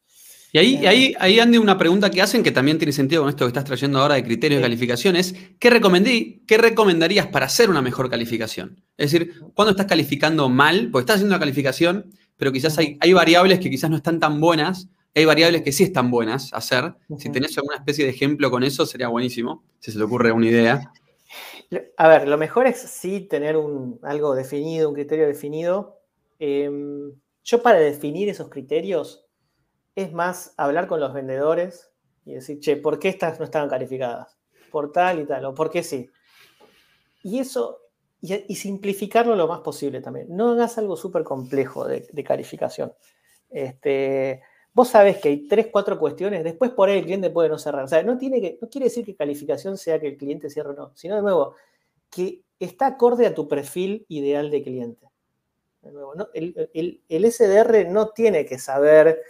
Y ahí, ahí, ahí ande una pregunta que hacen que también tiene sentido con esto que estás trayendo ahora de criterios de calificaciones. ¿Qué, recomendí, ¿Qué recomendarías para hacer una mejor calificación? Es decir, cuando estás calificando mal, porque estás haciendo una calificación, pero quizás hay, hay variables que quizás no están tan buenas hay variables que sí están buenas hacer. Si tenés alguna especie de ejemplo con eso, sería buenísimo, si se te ocurre una idea. A ver, lo mejor es sí tener un, algo definido, un criterio definido. Em, yo para definir esos criterios es más hablar con los vendedores y decir, che, ¿por qué estas no estaban calificadas? Por tal y tal, o por qué sí. Y eso, y, simplificarlo lo más posible también. No hagas algo súper complejo de, calificación. Este, vos sabés que hay tres, cuatro cuestiones, después por ahí el cliente puede no cerrar. O sea, no, tiene que, no quiere decir que calificación sea que el cliente cierre o no, sino de nuevo, que está acorde a tu perfil ideal de cliente. De nuevo, el, SDR no tiene que saber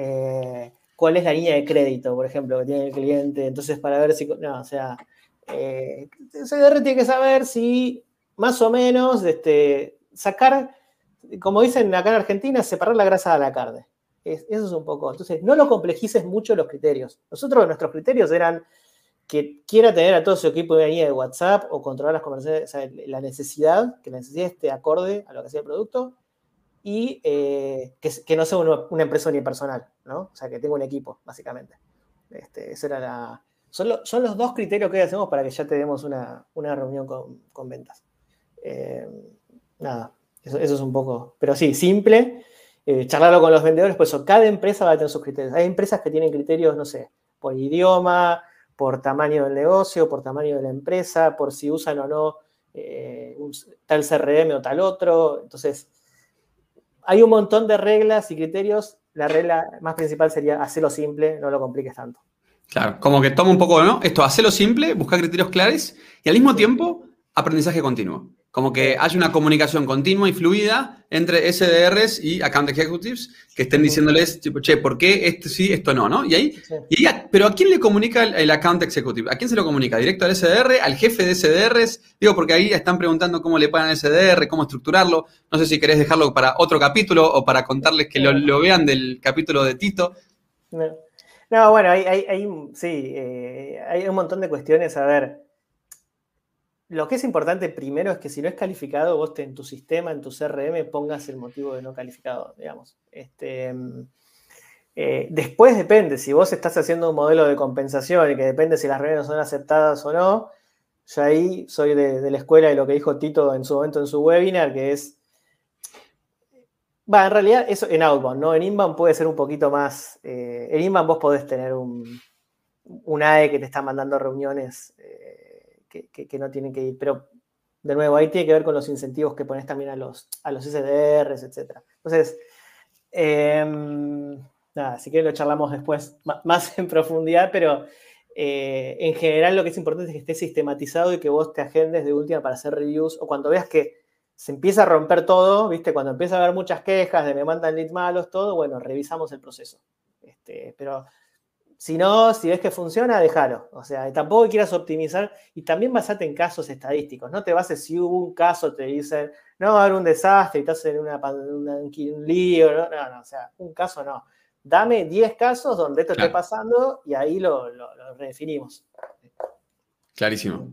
eh, cuál es la línea de crédito, por ejemplo, que tiene el cliente. Entonces, para ver si. No, o sea, eh, SDR tiene que saber si más o menos este, sacar, como dicen acá en Argentina, separar la grasa de la carne eso es un poco. Entonces, no lo complejices mucho los criterios. Nosotros, nuestros criterios eran que quiera tener a todo su equipo de línea de WhatsApp o controlar las conversaciones, o sea, la necesidad, que la necesidad esté acorde a lo que sea el producto y eh, que, no sea una, empresa unipersonal, ¿no? O sea, que tenga un equipo, básicamente. Este, era la, son, los dos criterios que hacemos para que ya tenemos una, una reunión con, ventas. Eh, nada, eso, eso, es un poco, pero sí, simple eh, charlarlo con los vendedores, pues cada empresa va a tener sus criterios. Hay empresas que tienen criterios, no sé, por idioma, por tamaño del negocio, por tamaño de la empresa, por si usan o no eh, tal CRM o tal otro. Entonces, hay un montón de reglas y criterios. La regla más principal sería hacerlo simple, no lo compliques tanto. Claro, como que toma un poco, ¿no? Esto, hacerlo simple, buscar criterios claros y al mismo tiempo aprendizaje continuo. Como que haya una comunicación continua y fluida entre SDRs y Account Executives que estén diciéndoles, tipo, che, ¿por qué esto sí, esto no? ¿no? Y ahí, pero ¿a quién le comunica el, Account Executive? ¿A quién se lo comunica? ¿Directo al SDR? ¿Al jefe de SDRs? Digo, porque ahí están preguntando cómo le pagan al SDR, cómo estructurarlo. No sé si querés dejarlo para otro capítulo o para contarles que lo, vean del capítulo de Tito. No, bueno, hay, sí, eh, hay un montón de cuestiones. A ver, lo que es importante primero es que si no es calificado, vos en tu sistema, en tu CRM, pongas el motivo de no calificado, digamos. Este, eh, después depende, si vos estás haciendo un modelo de compensación y que depende si las reuniones son aceptadas o no, yo ahí soy de, la escuela de lo que dijo Tito en su momento en su webinar, que es... Va, en realidad eso en Outbound, ¿no? En Inbound puede ser un poquito más... Eh, en Inbound vos podés tener un, un AE que te está mandando reuniones. Eh, que, no tienen que ir. Pero de nuevo, ahí tiene que ver con los incentivos que pones también a los, a los SDRs, etc. Entonces, em, nada, si quieren lo charlamos después más en profundidad, pero eh, en general lo que es importante es que esté sistematizado y que vos te agendes de última para hacer reviews o cuando veas que se empieza a romper todo, ¿viste? Cuando empieza a haber muchas quejas de me mandan leads malos, todo, bueno, revisamos el proceso. Este, pero si no, si ves que funciona, déjalo. O sea, tampoco quieras optimizar y también basate en casos estadísticos. No te bases si hubo un caso, te dicen, no, va a haber un desastre y estás en una, un lío. No, no, no, o sea, un caso no dame 10 casos donde esto esté pasando y ahí lo, redefinimos. Clarísimo.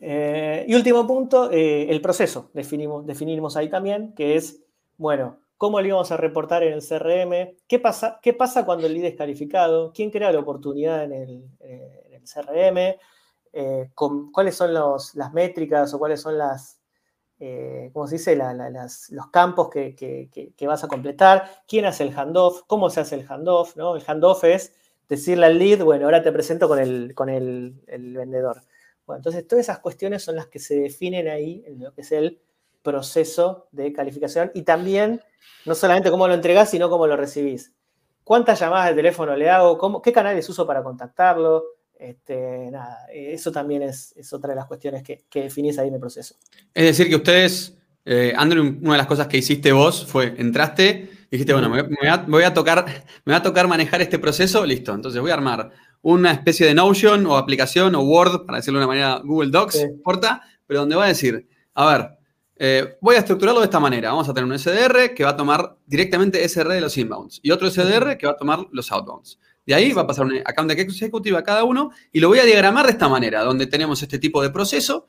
Eh, y último punto, eh, el proceso. Definimos, definimos ahí también, que es, bueno, cómo lo íbamos a reportar en el CRM, qué pasa, qué pasa cuando el lead es calificado, quién crea la oportunidad en el, CRM, eh, cuáles son las métricas o cuáles son las, eh, ¿cómo se dice? los campos que, vas a completar, quién hace el handoff, cómo se hace el handoff, ¿no? El handoff es decirle al lead, bueno, ahora te presento con el, con el, vendedor. Bueno, entonces todas esas cuestiones son las que se definen ahí en lo que es el proceso de calificación y también no solamente cómo lo entregás, sino cómo lo recibís. ¿Cuántas llamadas de teléfono le hago? ¿Cómo, ¿Qué canales uso para contactarlo? Este, nada, eso también es, otra de las cuestiones que, definís ahí en el proceso. Es decir, que ustedes, eh, Andrew, una de las cosas que hiciste vos fue, entraste, dijiste, bueno, me, voy a, tocar, me va a tocar manejar este proceso, listo, entonces voy a armar una especie de Notion o aplicación o Word, para decirlo de una manera, Google Docs, importa, pero donde va a decir, a ver, eh, voy a estructurarlo de esta manera. Vamos a tener un SDR que va a tomar directamente SR de los inbounds y otro SDR que va a tomar los outbounds. De ahí va a pasar un account executive a cada uno y lo voy a diagramar de esta manera, donde tenemos este tipo de proceso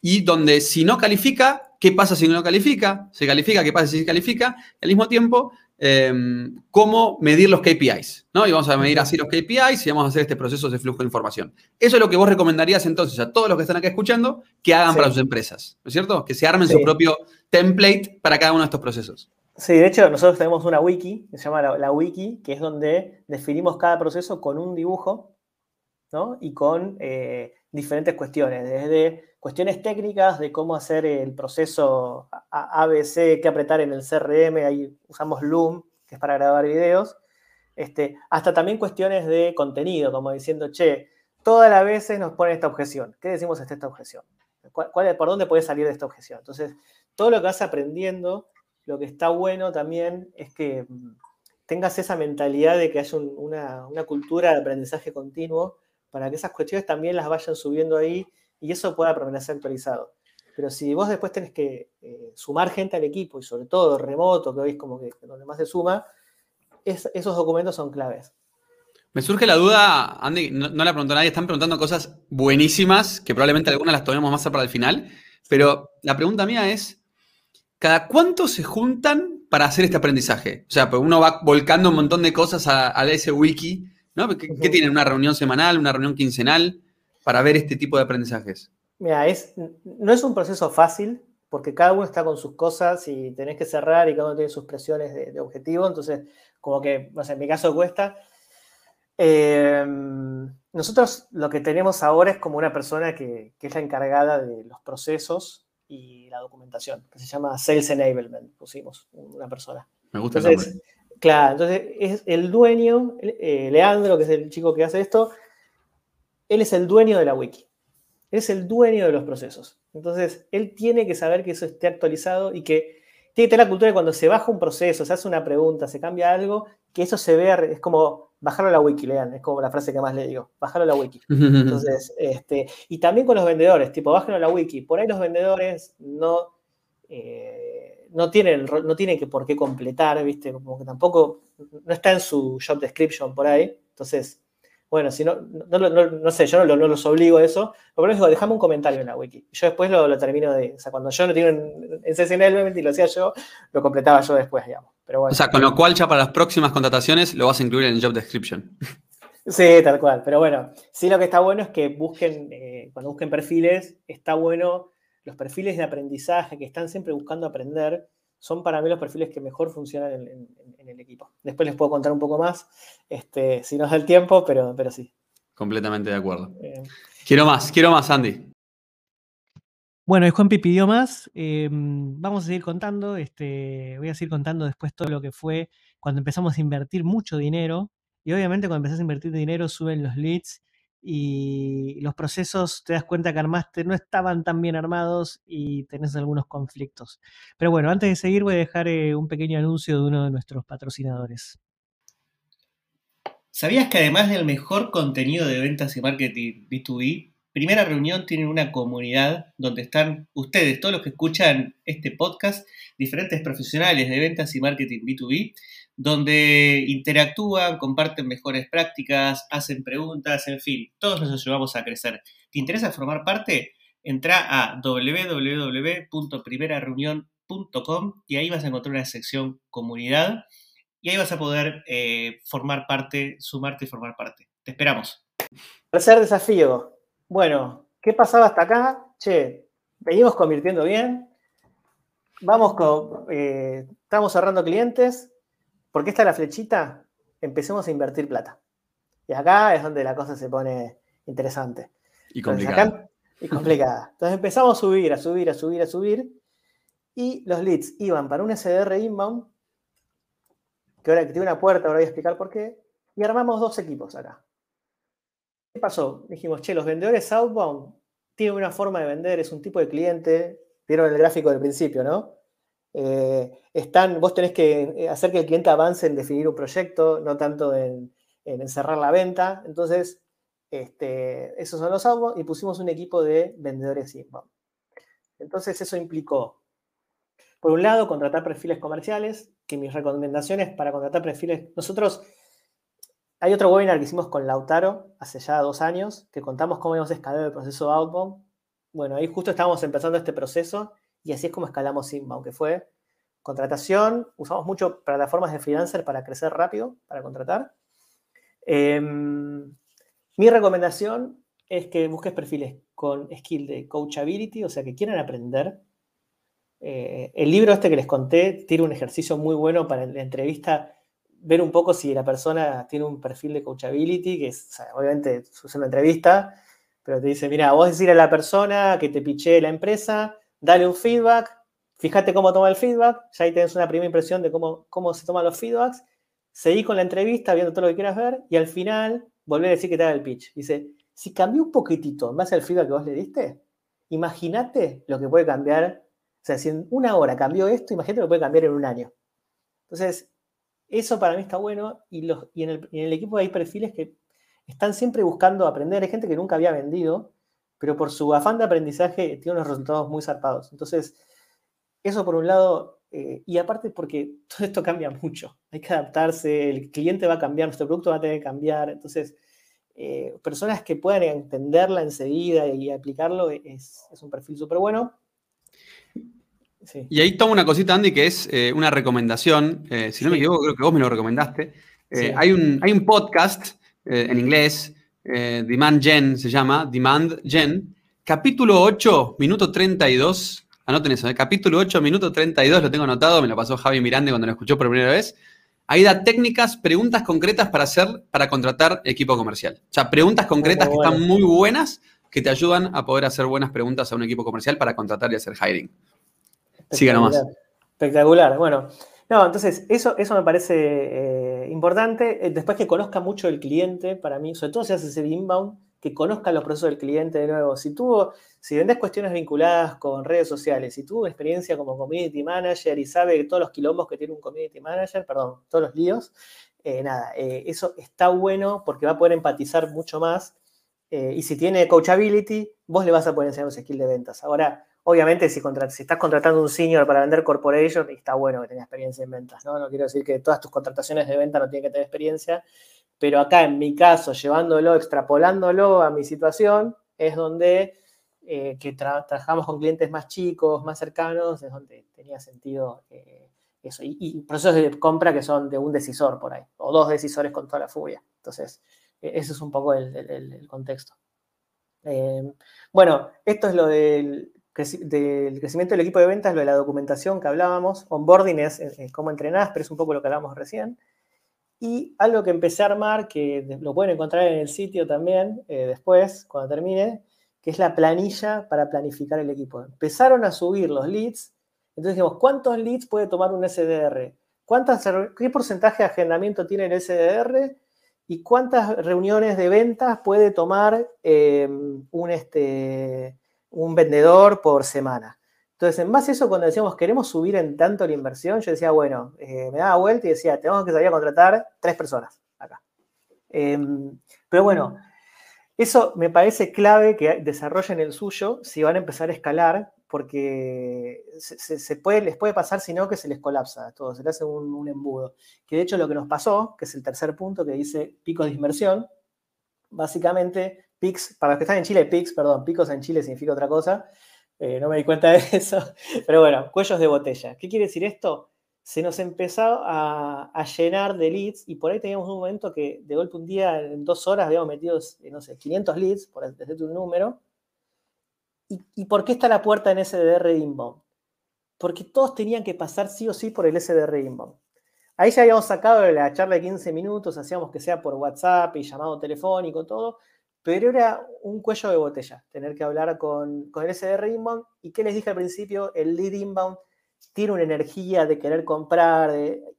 y donde si no califica, ¿qué pasa si no califica? Se califica, ¿qué pasa si se califica? Al mismo tiempo, em, cómo medir los KPIs, ¿no? Y vamos a medir así los KPIs y vamos a hacer este proceso de flujo de información. Eso es lo que vos recomendarías entonces a todos los que están acá escuchando que hagan para sus empresas, ¿no es cierto? Que se armen su propio template para cada uno de estos procesos. Sí, de hecho nosotros tenemos una wiki, que se llama la, wiki, que es donde definimos cada proceso con un dibujo ¿no? y con eh, diferentes cuestiones, desde cuestiones técnicas de cómo hacer el proceso ABC, qué apretar en el CRM, ahí usamos Loom, que es para grabar videos, este, hasta también cuestiones de contenido, como diciendo, che, todas las veces nos ponen esta objeción. ¿Qué decimos ante esta objeción? ¿Cuál, ¿Por dónde puede salir de esta objeción? Entonces, todo lo que vas aprendiendo lo que está bueno también es que mm, tengas esa mentalidad de que haya una, cultura de aprendizaje continuo para que esas cuestiones también las vayan subiendo ahí y eso pueda permanecer actualizado. Pero si vos después tenés que eh, sumar gente al equipo y sobre todo remoto, que hoy es como que donde más se suma, esos documentos son claves. Me surge la duda, Andy, no, no la preguntó nadie, están preguntando cosas buenísimas, que probablemente algunas las tomemos más para el final, pero la pregunta mía es, ¿cada cuánto se juntan para hacer este aprendizaje? O sea, pues uno va volcando un montón de cosas a, ese wiki, ¿no? ¿Qué, tienen? ¿Una reunión semanal, una reunión quincenal para ver este tipo de aprendizajes? Mira, es, no es un proceso fácil porque cada uno está con sus cosas y tenés que cerrar y cada uno tiene sus presiones de, objetivo, entonces como que, no sé, en mi caso cuesta. Em, nosotros lo que tenemos ahora es como una persona que, que es la encargada de los procesos y la documentación, que se llama Sales Enablement, pusimos una persona. Me gusta entonces, Claro, entonces es el dueño, eh, Leandro, que es el chico que hace esto, él es el dueño de la wiki. Él es el dueño de los procesos. Entonces, él tiene que saber que eso esté actualizado y que tiene que tener la cultura de cuando se baja un proceso, se hace una pregunta, se cambia algo, que eso se vea, es como bajarlo a la wiki, lean, es como la frase que más le digo, bajarlo a la wiki. Entonces, este, y también con los vendedores, tipo, bájenlo a la wiki. Por ahí los vendedores no, eh, no, tienen, no tienen que por qué completar, ¿viste? Como que tampoco, no está en su job description por ahí. Entonces, bueno, si no, no, sé, yo no, los obligo a eso, pero les digo, déjame un comentario en la wiki. Yo después lo, termino de, o sea, cuando yo no tengo en, en y lo hacía yo, lo completaba yo después, digamos. Pero bueno, o sea, con lo cual ya para las próximas contrataciones lo vas a incluir en el job description. Sí, tal cual. Pero bueno, sí lo que está bueno es que busquen, eh, cuando busquen perfiles, está bueno los perfiles de aprendizaje que están siempre buscando aprender, son para mí los perfiles que mejor funcionan en, el equipo. Después les puedo contar un poco más, este, si nos da el tiempo, pero, pero sí. Completamente de acuerdo. quiero más, quiero más, Andy. Bueno, y Juanpi pidió más. Em, vamos a seguir contando. Este, voy a seguir contando después todo lo que fue cuando empezamos a invertir mucho dinero. Y obviamente cuando empezás a invertir dinero suben los leads y los procesos te das cuenta que armaste no estaban tan bien armados y tenés algunos conflictos. Pero bueno, antes de seguir voy a dejar eh, un pequeño anuncio de uno de nuestros patrocinadores. ¿Sabías que además del mejor contenido de ventas y marketing B2B, Primera Reunión tiene una comunidad donde están ustedes, todos los que escuchan este podcast, diferentes profesionales de ventas y marketing B2B, donde interactúan, comparten mejores prácticas, hacen preguntas, en fin, todos nos ayudamos a crecer. ¿Te interesa formar parte? Entra a www.primerareunión.com y ahí vas a encontrar una sección comunidad y ahí vas a poder eh, formar parte, sumarte y formar parte. Te esperamos. Tercer desafío, bueno, ¿qué pasaba hasta acá? Che, venimos convirtiendo bien. Vamos con. Eh, estamos cerrando clientes. ¿Por qué está la flechita? Empecemos a invertir plata. Y acá es donde la cosa se pone interesante. Y complicada. y complicada. Entonces empezamos a subir, a subir, a subir, a subir. Y los leads iban para un SDR inbound, que ahora que tiene una puerta, ahora voy a explicar por qué. Y armamos dos equipos acá. ¿Qué pasó? Dijimos, che, los vendedores outbound tienen una forma de vender, es un tipo de cliente. Vieron el gráfico del principio, ¿no? Eh, están, vos tenés que eh, hacer que el cliente avance en definir un proyecto, no tanto en, encerrar la venta. Entonces, este, esos son los outbound y pusimos un equipo de vendedores inbound. Entonces, eso implicó, por un lado, contratar perfiles comerciales, que mis recomendaciones para contratar perfiles, nosotros hay otro webinar que hicimos con Lautaro hace ya dos años, que contamos cómo hemos escalado el proceso outbound. Bueno, ahí justo estábamos empezando este proceso y así es como escalamos inbound, que fue contratación, usamos mucho plataformas de freelancer para crecer rápido, para contratar. Em, mi recomendación es que busques perfiles con skill de coachability, o sea, que quieran aprender. Eh, el libro este que les conté tiene un ejercicio muy bueno para la entrevista ver un poco si la persona tiene un perfil de coachability, que es, obviamente es una entrevista, pero te dice, mira, vos decir a la persona que te piché la empresa, dale un feedback, fíjate cómo toma el feedback, ya ahí tenés una primera impresión de cómo, cómo se toman los feedbacks, seguí con la entrevista, viendo todo lo que quieras ver, y al final volver a decir que te haga el pitch. Dice, si cambió un poquitito en base al feedback que vos le diste, imagínate lo que puede cambiar. O sea, si en una hora cambió esto, imagínate lo que puede cambiar en un año. Entonces, eso para mí está bueno y, los, y en, el, equipo hay perfiles que están siempre buscando aprender. Hay gente que nunca había vendido, pero por su afán de aprendizaje tiene unos resultados muy zarpados. Entonces, eso por un lado, eh, y aparte porque todo esto cambia mucho. Hay que adaptarse, el cliente va a cambiar, nuestro producto va a tener que cambiar. Entonces, eh, personas que puedan entenderla enseguida y aplicarlo es, es un perfil súper bueno. Y ahí tomo una cosita, Andy, que es eh, una recomendación. Si no me equivoco, creo que vos me lo recomendaste. Eh, hay, un, hay un podcast en inglés, Demand Gen se llama, Demand Gen, capítulo 8, minuto 32. Anoten eso, capítulo 8, minuto 32, lo tengo anotado, me lo pasó Javi Miranda cuando lo escuchó por primera vez. Ahí da técnicas, preguntas concretas para hacer, para contratar equipo comercial. O sea, preguntas concretas que están muy buenas, que te ayudan a poder hacer buenas preguntas a un equipo comercial para contratar y hacer hiring. Siga nomás. Espectacular. Bueno, no, entonces eso, eso me parece eh, importante. Eh, después que conozca mucho el cliente, para mí, sobre todo si hace ese inbound, que conozca los procesos del cliente de nuevo. Si tuvo, si vendes cuestiones vinculadas con redes sociales, si tuvo experiencia como community manager y sabe todos los quilombos que tiene un community manager, perdón, todos los líos, eh, nada, eso está bueno porque va a poder empatizar mucho más. y si tiene coachability, vos le vas a poder enseñar los skills de ventas. Ahora, Obviamente, si, estás contratando un senior para vender corporation, está bueno que tenga experiencia en ventas, ¿no? No quiero decir que todas tus contrataciones de venta no tienen que tener experiencia, pero acá en mi caso, llevándolo, extrapolándolo a mi situación, es donde eh, que trabajamos con clientes más chicos, más cercanos, es donde tenía sentido eh, eso. Y, procesos de compra que son de un decisor por ahí, o dos decisores con toda la furia. Entonces, e-, ese es un poco el, contexto. Eh, bueno, esto es lo del del crecimiento del equipo de ventas, lo de la documentación que hablábamos, onboarding es, cómo entrenás, pero es un poco lo que hablábamos recién. Y algo que empecé a armar, que lo pueden encontrar en el sitio también eh, después, cuando termine, que es la planilla para planificar el equipo. Empezaron a subir los leads, entonces dijimos, ¿cuántos leads puede tomar un SDR? ¿Cuántas, ¿Qué porcentaje de agendamiento tiene el SDR? ¿Y cuántas reuniones de ventas puede tomar eh, un, este, un vendedor por semana? Entonces, en base a eso, cuando decíamos queremos subir en tanto la inversión, yo decía, bueno, eh, me daba vuelta y decía, tenemos que salir a contratar tres personas acá. Em, pero bueno, eso me parece clave que desarrollen el suyo si van a empezar a escalar, porque se, puede, les puede pasar si no que se les colapsa todo, se les hace un, embudo. Que de hecho lo que nos pasó, que es el tercer punto que dice picos de inversión, básicamente, PICs, para los que están en Chile, PICs, perdón, picos en Chile significa otra cosa, eh, no me di cuenta de eso, pero bueno, cuellos de botella. ¿Qué quiere decir esto? Se nos empezó a, llenar de leads y por ahí teníamos un momento que de golpe un día, en dos horas, habíamos metido, eh, no sé, 500 leads, por decirte un número, ¿Y, por qué está la puerta en SDR inbound? Porque todos tenían que pasar sí o sí por el SDR inbound. Ahí ya habíamos sacado la charla de 15 minutos, hacíamos que sea por WhatsApp y llamado telefónico, todo, pero era un cuello de botella tener que hablar con, con el SDR inbound. ¿Y qué les dije al principio? El lead inbound tiene una energía de querer comprar,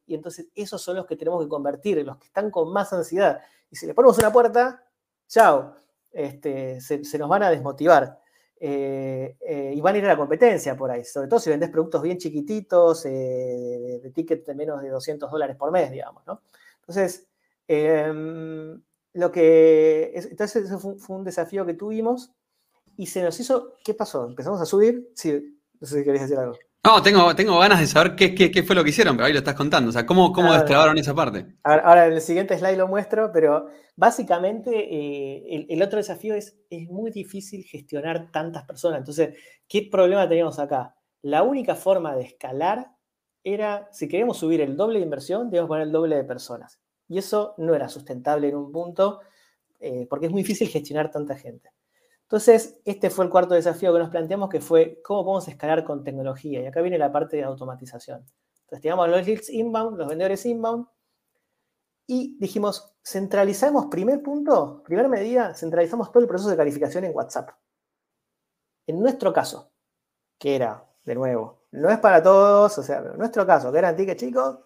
y entonces esos son los que tenemos que convertir, los que están con más ansiedad. Y si le ponemos una puerta, chao, este, se nos van a desmotivar. Eh, eh, y van a ir a la competencia por ahí, sobre todo si vendes productos bien chiquititos, eh, de, ticket de menos de 200 dólares por mes, digamos, ¿no? Entonces, em, lo que, entonces ese fue, un desafío que tuvimos y se nos hizo, ¿qué pasó? Empezamos a subir, sí, no sé si querías decir algo. No, tengo, tengo ganas de saber qué, qué, fue lo que hicieron, pero ahí lo estás contando. O sea, ¿cómo, cómo esa parte? Ahora, en el siguiente slide lo muestro, pero básicamente eh, el, otro desafío es, es muy difícil gestionar tantas personas. Entonces, ¿qué problema teníamos acá? La única forma de escalar era, si queríamos subir el doble de inversión, debíamos poner el doble de personas. Y eso no era sustentable en un punto, eh, porque es muy difícil gestionar tanta gente. Entonces, este fue el cuarto desafío que nos planteamos, que fue cómo podemos escalar con tecnología. Y acá viene la parte de automatización. Entonces, teníamos los leads inbound, los vendedores inbound, y dijimos, centralizamos, primer punto, primera medida, centralizamos todo el proceso de calificación en WhatsApp. En nuestro caso, que era, de nuevo, no es para todos, o sea, en nuestro caso, que eran tickets chicos,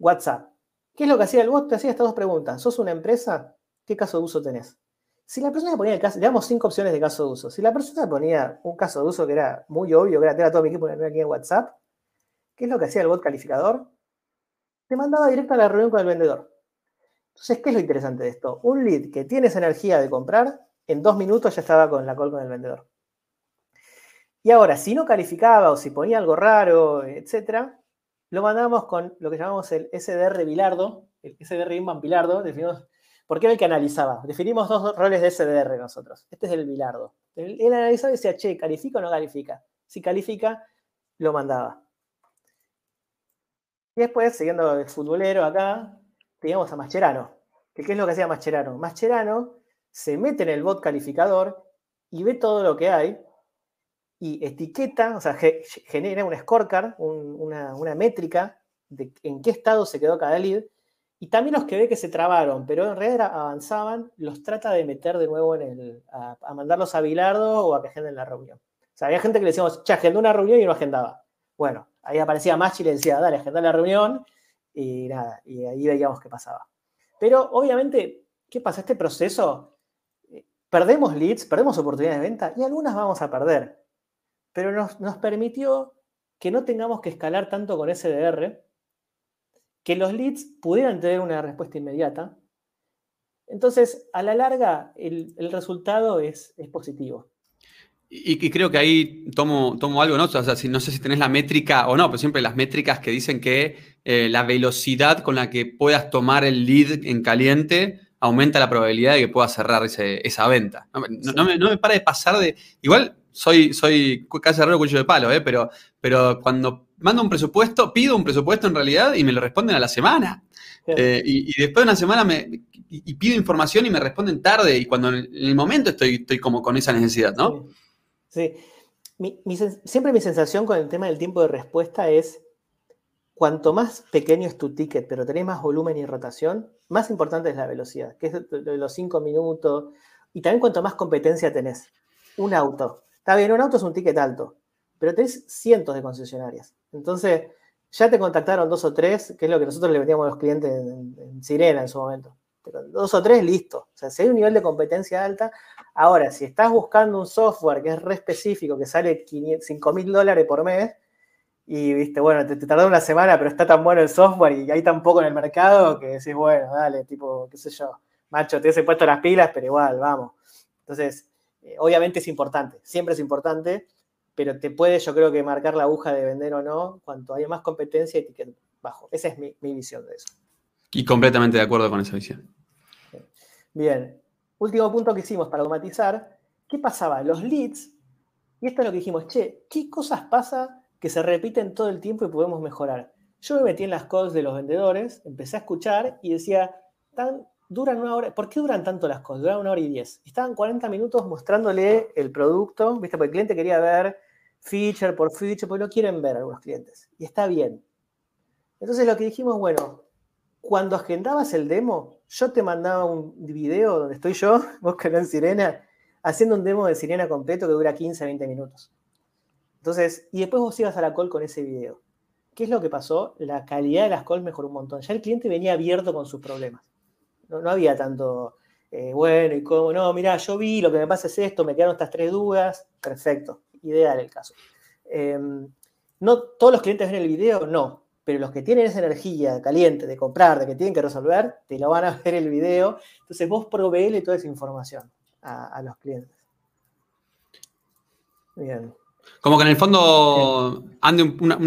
WhatsApp. ¿Qué es lo que hacía el bot? Te hacía estas dos preguntas. ¿Sos una empresa? ¿Qué caso de uso tenés? Si la persona ponía el caso, le damos cinco opciones de caso de uso. Si la persona ponía un caso de uso que era muy obvio, que era todo mi equipo aquí en WhatsApp, ¿qué es lo que hacía el bot calificador? Te mandaba directo a la reunión con el vendedor. Entonces, ¿qué es lo interesante de esto? Un lead que tiene esa energía de comprar, en dos minutos ya estaba con la call con el vendedor. Y ahora, si no calificaba o si ponía algo raro, etcétera, lo mandamos con lo que llamamos el SDR Bilardo, el SDR Inman Bilardo, definimos porque era el que analizaba. Definimos dos roles de SDR nosotros. Este es el bilardo. Él, analizaba y decía, che, ¿califica o no califica? Si califica, lo mandaba. Y después, siguiendo el futbolero acá, teníamos a Mascherano. ¿Qué es lo que hacía Mascherano? Mascherano se mete en el bot calificador y ve todo lo que hay y etiqueta, o sea, genera un scorecard, una, una, métrica de en qué estado se quedó cada lead y también los que ve que se trabaron, pero en realidad avanzaban, los trata de meter de nuevo en el, a, mandarlos a Bilardo o a que agenden la reunión. O sea, había gente que le decíamos, che, agendó una reunión y no agendaba. Bueno, ahí aparecía Machi y decía, dale, agenda la reunión y nada, y ahí veíamos qué pasaba. Pero obviamente, ¿qué pasa? Este proceso, eh, perdemos leads, perdemos oportunidades de venta y algunas vamos a perder. Pero nos, nos permitió que no tengamos que escalar tanto con SDR, que los leads pudieran tener una respuesta inmediata. Entonces, a la larga, el, resultado es, es positivo. Y, creo que ahí tomo, tomo algo, ¿no? O sea, si, no sé si tenés la métrica o no, pero siempre las métricas que dicen que eh, la velocidad con la que puedas tomar el lead en caliente aumenta la probabilidad de que puedas cerrar esa venta. No, me, no, me, para de pasar de. Igual soy, soy casi cerrado cuello de palo, ¿eh? pero, pero cuando mando un presupuesto, pido un presupuesto en realidad y me lo responden a la semana. Eh, y, después de una semana me, y, pido información y me responden tarde y cuando en el momento estoy, estoy como con esa necesidad, ¿no? Sí. siempre mi sensación con el tema del tiempo de respuesta es cuanto más pequeño es tu ticket, pero tenés más volumen y rotación, más importante es la velocidad, que es los cinco minutos, y también cuanto más competencia tenés. un auto. Está bien, un auto es un ticket alto, pero tenés cientos de concesionarias. Entonces, ya te contactaron dos o tres, que es lo que nosotros le vendíamos a los clientes en, Sirena en su momento. Dos o tres, listo. O sea, si hay un nivel de competencia alta, ahora, si estás buscando un software que es re específico, que sale 5 mil dólares por mes, y viste, bueno, te, te, tardó una semana, pero está tan bueno el software y hay tan poco en el mercado que decís, bueno, dale, tipo, qué sé yo, macho, te he puesto las pilas, pero igual, vamos. Entonces, eh, obviamente es importante, siempre es importante, pero te puede, yo creo que marcar la aguja de vender o no, cuanto haya más competencia y ticket bajo. Esa es mi, visión de eso. Y completamente de acuerdo con esa visión. Bien, último punto que hicimos para automatizar, ¿qué pasaba? Los leads, y esto es lo que dijimos, che, ¿qué cosas pasa que se repiten todo el tiempo y podemos mejorar? Yo me metí en las calls de los vendedores, empecé a escuchar y decía, tan, duran una hora. ¿Por qué duran tanto las cosas? Duran una hora y diez. Estaban 40 minutos mostrándole el producto, ¿viste? Porque el cliente quería ver feature por feature, porque no quieren ver algunos clientes. Y está bien. Entonces lo que dijimos, bueno, cuando agendabas el demo, yo te mandaba un video donde estoy yo, vos en Sirena, haciendo un demo de Sirena completo que dura 15, 20 minutos. Entonces, y después vos ibas a la call con ese video. ¿Qué es lo que pasó? La calidad de las calls mejoró un montón. Ya el cliente venía abierto con sus problemas. No, había tanto, eh, bueno, y cómo, no, mira, yo vi, lo que me pasa es esto, me quedaron estas tres dudas, perfecto, ideal el caso. Em, no todos los clientes ven el video, no, pero los que tienen esa energía caliente de comprar, de que tienen que resolver, te lo van a ver el video. Entonces vos proveele toda esa información a, a los clientes. Bien. Como que en el fondo, ande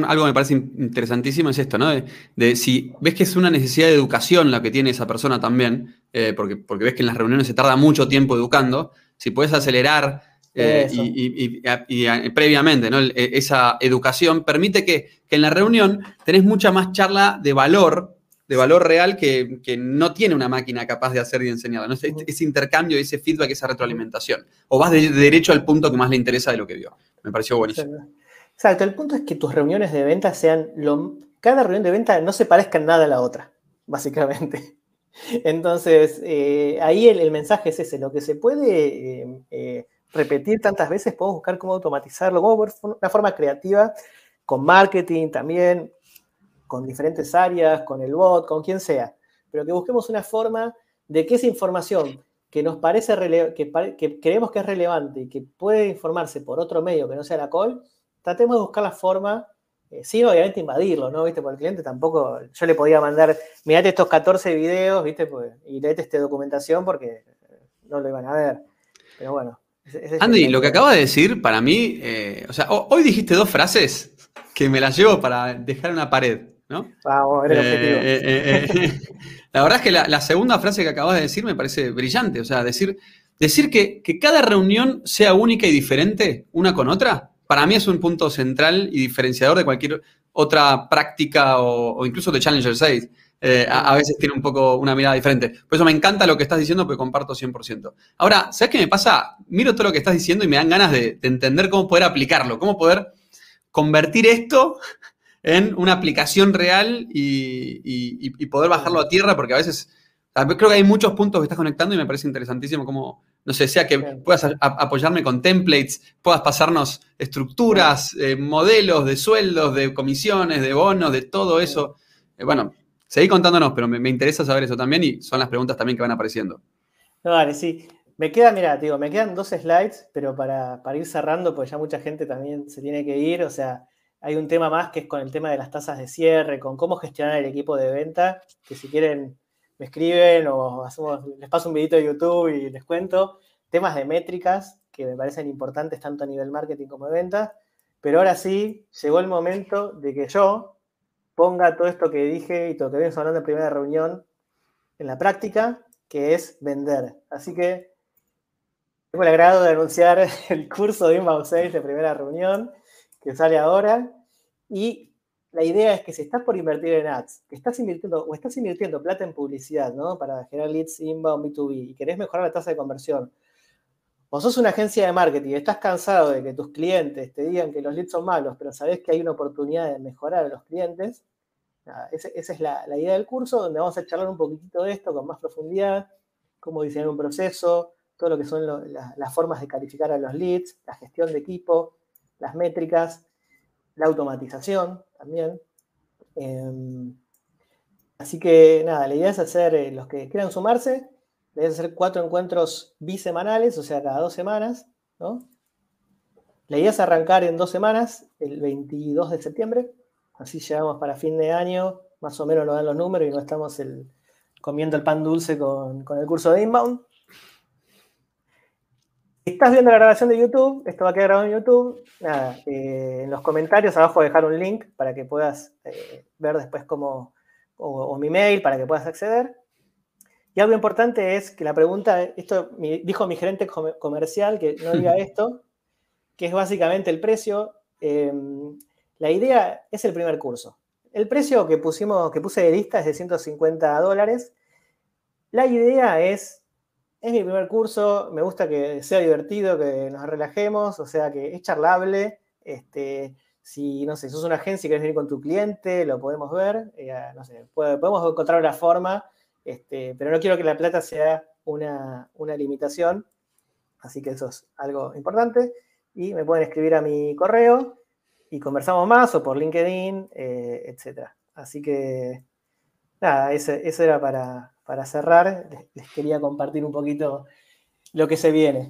algo que me parece interesantísimo es esto, ¿no? De, si ves que es una necesidad de educación la que tiene esa persona también, eh, porque, porque ves que en las reuniones se tarda mucho tiempo educando, si puedes acelerar eh, y, previamente ¿no? E, esa educación, permite que, en la reunión tenés mucha más charla de valor, de valor real que, no tiene una máquina capaz de hacer y enseñar. ¿no? Ese, intercambio, ese feedback, esa retroalimentación. O vas de, derecho al punto que más le interesa de lo que vio. Me pareció buenísimo. Exacto, el punto es que tus reuniones de venta sean lo, cada reunión de venta no se parezca nada a la otra, básicamente. Entonces, eh, ahí el, mensaje es ese, lo que se puede eh, eh, repetir tantas veces, podemos buscar cómo automatizarlo, cómo una forma creativa, con marketing también, con diferentes áreas, con el bot, con quien sea, pero que busquemos una forma de que esa información que nos parece que, que, creemos que es relevante y que puede informarse por otro medio que no sea la call, tratemos de buscar la forma, eh, sin obviamente invadirlo, ¿no? ¿Viste? Porque el cliente tampoco, yo le podía mandar, mirate estos 14 videos, ¿viste? Pues, y leete esta documentación porque eh, no lo iban a ver. Pero bueno. Andy, lo que acaba de decir, para mí, eh, o sea, hoy dijiste dos frases que me las llevo para dejar una pared, ¿no? Era el objetivo. La verdad es que la, segunda frase que acabas de decir me parece brillante. O sea, decir, decir que, cada reunión sea única y diferente una con otra, para mí es un punto central y diferenciador de cualquier otra práctica o, incluso de Challenger 6. Eh, a, veces tiene un poco una mirada diferente. Por eso me encanta lo que estás diciendo, porque comparto 100%. Ahora, ¿sabes qué me pasa? Miro todo lo que estás diciendo y me dan ganas de entender cómo poder aplicarlo, cómo poder convertir esto en una aplicación real y, poder bajarlo a tierra, porque a veces creo que hay muchos puntos que estás conectando y me parece interesantísimo como, no sé, sea que puedas apoyarme con templates, puedas pasarnos estructuras, eh, modelos de sueldos, de comisiones, de bonos, de todo eso. Eh, bueno, seguí contándonos, pero me, interesa saber eso también y son las preguntas también que van apareciendo. vale, sí. Me queda, mira, digo, me quedan dos slides, pero para, para ir cerrando, pues ya mucha gente también se tiene que ir, o sea, hay un tema más que es con el tema de las tasas de cierre, con cómo gestionar el equipo de venta, que si quieren me escriben o les paso un videito de YouTube y les cuento. Temas de métricas que me parecen importantes tanto a nivel marketing como de venta. Pero ahora sí, llegó el momento de que yo ponga todo esto que dije y todo lo que venimos hablando en primera reunión en la práctica, que es vender. Así que tengo el agrado de anunciar el curso de Inbound Sales de primera reunión que sale ahora. Y la idea es que si estás por invertir en ads, que estás invirtiendo o estás invirtiendo plata en publicidad, ¿no? Para generar leads inbound B2B y querés mejorar la tasa de conversión, o sos una agencia de marketing y estás cansado de que tus clientes te digan que los leads son malos, pero sabés que hay una oportunidad de mejorar a los clientes, esa, es la, idea del curso, donde vamos a charlar un poquitito de esto con más profundidad, cómo diseñar un proceso, todo lo que son las formas de calificar a los leads, la gestión de equipo, las métricas, la automatización también. Em, así que nada, la idea es hacer, eh, los que quieran sumarse, la hacer cuatro encuentros bisemanales, o sea, cada dos semanas, ¿no? La idea es arrancar en dos semanas, el 22 de septiembre, así llegamos para fin de año, más o menos nos dan los números y no estamos comiendo el pan dulce con, el curso de Inbound. Si estás viendo la grabación de YouTube, esto va a quedar grabado en YouTube, nada, eh, en los comentarios abajo voy a dejar un link para que puedas eh, ver después cómo, o, mi mail para que puedas acceder. Y algo importante es que la pregunta, esto dijo mi gerente comercial, que no diga esto, que es básicamente el precio. Em, la idea es el primer curso. El precio que, pusimos, que puse de lista es de 150 dólares. La idea es, es mi primer curso, me gusta que sea divertido, que nos relajemos, o sea, que es charlable. Este, si, no sé, sos una agencia y querés venir con tu cliente, lo podemos ver. Eh, no sé, podemos encontrar una forma, este, pero no quiero que la plata sea una, una limitación. Así que eso es algo importante y me pueden escribir a mi correo y conversamos más o por LinkedIn, eh, etc. Así que, nada, eso era para, cerrar. Les, quería compartir un poquito lo que se viene.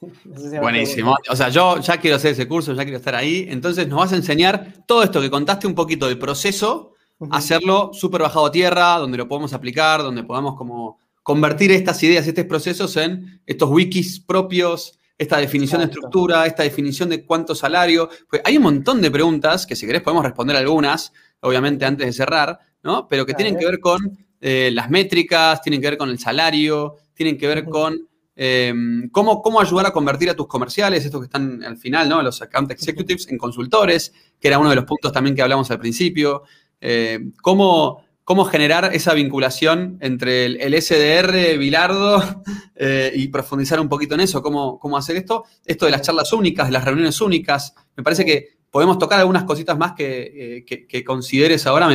Buenísimo. O sea, yo ya quiero hacer ese curso, ya quiero estar ahí. Entonces nos vas a enseñar todo esto que contaste un poquito del proceso, hacerlo súper bajado a tierra, donde lo podemos aplicar, donde podamos como convertir estas ideas, estos procesos en estos wikis propios, esta definición de estructura, esta definición de cuánto salario. Pues hay un montón de preguntas que si querés podemos responder algunas, obviamente antes de cerrar, ¿no? Pero que tienen que ver con eh, las métricas, tienen que ver con el salario, tienen que ver con em, cómo, cómo ayudar a convertir a tus comerciales, estos que están al final, ¿no? Los account executives en consultores, que era uno de los puntos también que hablamos al principio. Eh, cómo cómo generar esa vinculación entre el, SDR, Bilardo, eh, y profundizar un poquito en eso, cómo, cómo hacer esto. Esto de las charlas únicas, de las reuniones únicas, me parece que podemos tocar algunas cositas más que, eh, consideres ahora,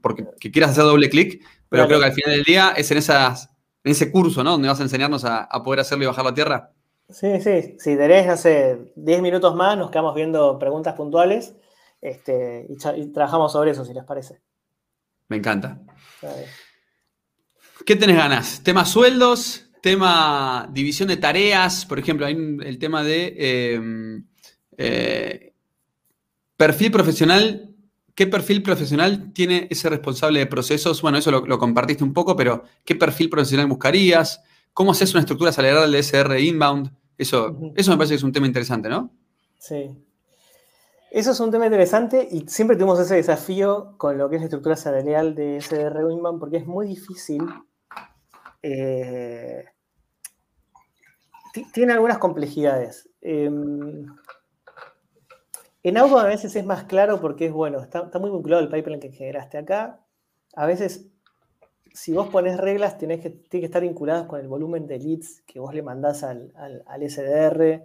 porque quieras hacer doble clic, pero creo que al final del día es en, esas, en ese curso, ¿no? Donde vas a enseñarnos a, poder hacerlo y bajar la tierra. Sí, sí. Si tenés, no sé, 10 minutos más, nos quedamos viendo preguntas puntuales este, y trabajamos sobre eso, si les parece. Me encanta. ¿Qué tenés ganas? ¿Tema sueldos? ¿Tema división de tareas? Por ejemplo, hay el tema de em, eh, perfil profesional. ¿Qué perfil profesional tiene ese responsable de procesos? Bueno, eso lo, compartiste un poco, pero ¿qué perfil profesional buscarías? ¿Cómo haces una estructura salarial de SR inbound? Eso, eso me parece que es un tema interesante, ¿no? Sí. Eso es un tema interesante y siempre tuvimos ese desafío con lo que es la estructura salarial de SDR Winman porque es muy difícil. Eh, tiene algunas complejidades. Em, en Auto a veces es más claro porque es bueno, está, muy vinculado al pipeline que generaste acá. A veces, si vos pones reglas, tenés que, tiene que estar vinculadas con el volumen de leads que vos le mandás al, SDR.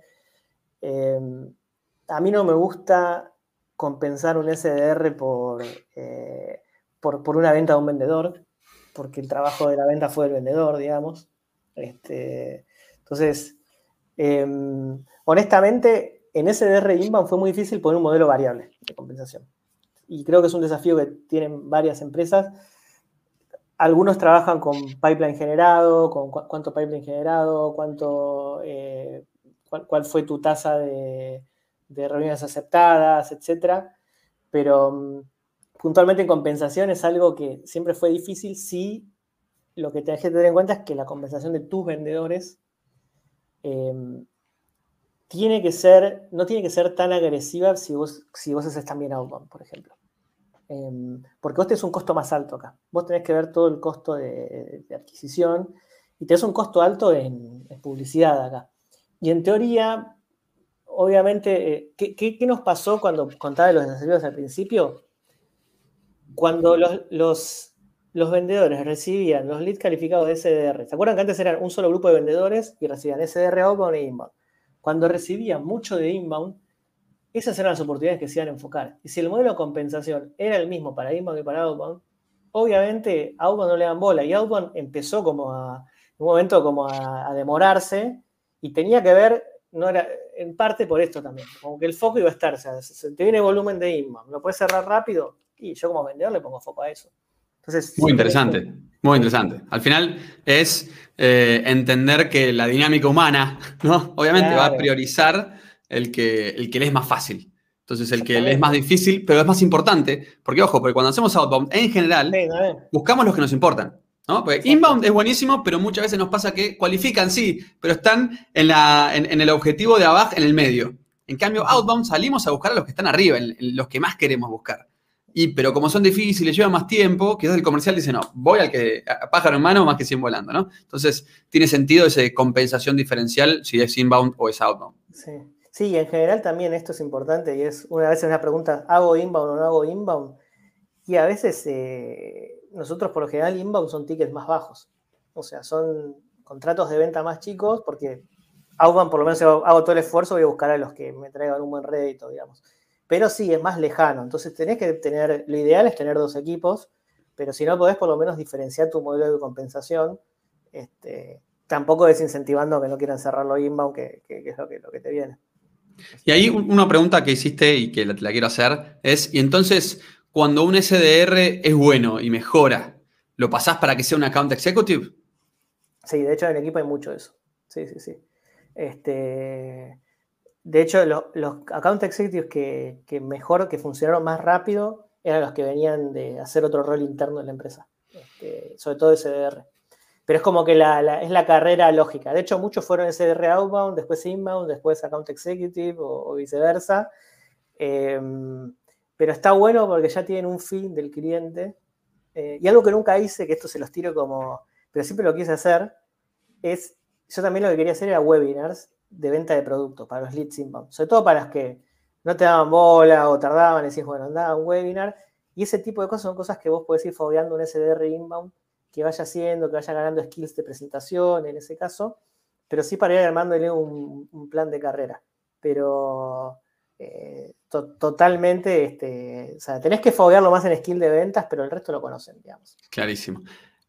Em, a mí no me gusta compensar un SDR eh, por, por, una venta de un vendedor, porque el trabajo de la venta fue del vendedor, digamos. Este, entonces, em, honestamente, en SDR Inbound fue muy difícil poner un modelo variable de compensación. Y creo que es un desafío que tienen varias empresas. Algunos trabajan con pipeline generado, con cuánto pipeline generado, cuánto, eh, cuál, fue tu tasa de, reuniones aceptadas, etcétera, pero mm, puntualmente en compensación es algo que siempre fue difícil si lo que tenés que tener en cuenta es que la compensación de tus vendedores em, tiene que ser, no tiene que ser tan agresiva si vos, si vos haces también outbound, por ejemplo. Em, porque vos tenés un costo más alto acá. Vos tenés que ver todo el costo de, adquisición y tenés un costo alto en, publicidad acá. Y en teoría, obviamente, eh, ¿qué, nos pasó cuando contaba los desafíos al principio? Cuando los, los, vendedores recibían los leads calificados de SDR, ¿se acuerdan que antes eran un solo grupo de vendedores y recibían SDR outbound e inbound? Cuando recibían mucho de inbound, esas eran las oportunidades que se iban a enfocar. Y si el modelo de compensación era el mismo para inbound y para outbound, obviamente outbound no le dan bola y outbound empezó como a, en un momento como a demorarse Y tenía que ver, no era, en parte por esto también, como que el foco iba a estar, o sea, se te viene volumen de inbound, lo puedes cerrar rápido, y yo como vendedor le pongo foco a eso. Entonces, muy interesante, muy interesante. Al final es eh, entender que la dinámica humana, ¿no? Obviamente va a priorizar el que, el que le es más fácil. Entonces, el que le es más difícil, pero es más importante, porque ojo, porque cuando hacemos outbound, en general, buscamos los que nos importan. ¿no? Porque inbound es buenísimo, pero muchas veces nos pasa que cualifican, sí, pero están en, la, en, el objetivo de abajo, en el medio. En cambio, outbound salimos a buscar a los que están arriba, en los que más queremos buscar. Y, pero como son difíciles, llevan más tiempo, quizás el comercial dice, no, voy al que, pájaro en mano más que 100 volando, ¿no? Entonces, tiene sentido esa compensación diferencial si es inbound o es outbound. Sí. Sí, en general también esto es importante y es una vez una pregunta, ¿hago inbound o no hago inbound? Y a veces eh, nosotros por lo general inbound son tickets más bajos. O sea, son contratos de venta más chicos porque outbound por lo menos hago todo el esfuerzo, voy a buscar a los que me traigan un buen rédito, digamos pero sí, es más lejano. Entonces tenés que tener, lo ideal es tener dos equipos, pero si no podés por lo menos diferenciar tu modelo de compensación, este, tampoco desincentivando que no quieran cerrarlo inbound, que, que, es lo que, lo que te viene. Y ahí una pregunta que hiciste y que la, la quiero hacer es, y entonces, cuando un SDR es bueno y mejora, ¿lo pasás para que sea un account executive? Sí, de hecho en el equipo hay mucho de eso. Sí, sí, sí. Este, de hecho, los account executives que, mejor, que funcionaron más rápido, eran los que venían de hacer otro rol interno en la empresa, este, sobre todo SDR. Pero es como que es la carrera lógica. De hecho, muchos fueron SDR outbound, después inbound, después account executive o, viceversa. Em, pero está bueno porque ya tienen un fin del cliente. Eh, y algo que nunca hice, que esto se los tiro como, pero siempre lo quise hacer, es, yo también lo que quería hacer era webinars de venta de productos para los leads inbound, sobre todo para los que no te daban bola o tardaban, decís, bueno, andaba un webinar, y ese tipo de cosas son cosas que vos podés ir fogueando un SDR inbound, que vaya haciendo, que vaya ganando skills de presentación en ese caso, pero sí para ir armándole un, plan de carrera. Pero eh, totalmente, este, o sea, tenés que foguearlo más en skill de ventas, pero el resto lo conocen, digamos. Clarísimo.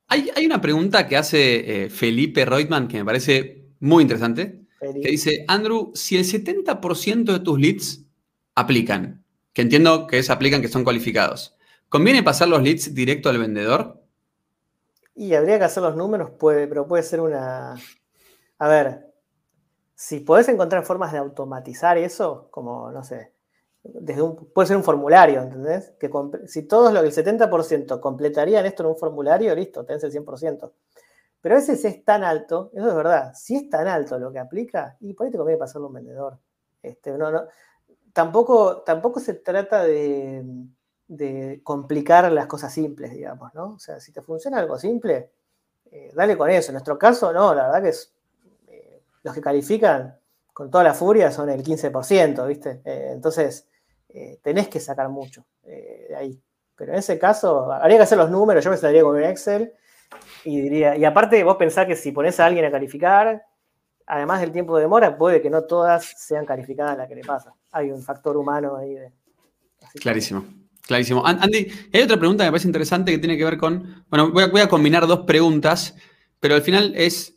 Hay, una pregunta que hace eh, Felipe Reutemann que me parece muy interesante que dice, Andrew, si el 70% de tus leads aplican, que entiendo que es aplican que son cualificados, ¿conviene pasar los leads directo al vendedor? Y habría que hacer los números, puede, pero puede ser una... A ver, si podés encontrar formas de automatizar eso, como, no sé, desde un, puede ser un formulario, ¿entendés? Que si todos lo el 70% completarían esto en un formulario, listo, tenés el 100%. Pero a veces es tan alto, eso es verdad, si es tan alto lo que aplica, y por ahí te conviene pasarlo a un vendedor. Este, no, no, tampoco, tampoco se trata de, complicar las cosas simples, digamos, ¿no? O sea, si te funciona algo simple, eh, dale con eso. En nuestro caso, no, la verdad que eh, los que califican con toda la furia son el 15%, ¿viste? Eh, entonces, tenés que sacar mucho de ahí. Pero en ese caso, habría que hacer los números, yo me saldría con un Excel y diría, y aparte vos pensás que si pones a alguien a calificar, además del tiempo de demora, puede que no todas sean calificadas la que le pasa. Hay un factor humano ahí de. Clarísimo. Clarísimo. Andy, hay otra pregunta que me parece interesante que tiene que ver con. Bueno, voy a, voy a combinar dos preguntas, pero al final es.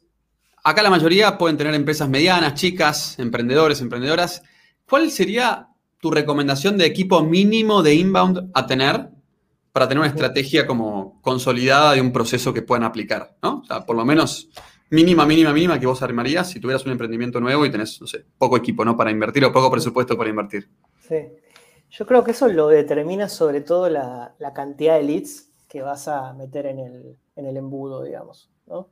Acá la mayoría pueden tener empresas medianas, chicas, emprendedores, emprendedoras. ¿Cuál sería tu recomendación de equipo mínimo de inbound a tener para tener una estrategia como consolidada de un proceso que puedan aplicar, ¿no? O sea, por lo menos mínima, mínima, mínima que vos armarías si tuvieras un emprendimiento nuevo y tenés, no sé, poco equipo, ¿no? Para invertir o poco presupuesto para invertir. Sí. Yo creo que eso lo determina sobre todo la, cantidad de leads que vas a meter en el, embudo, digamos, ¿no?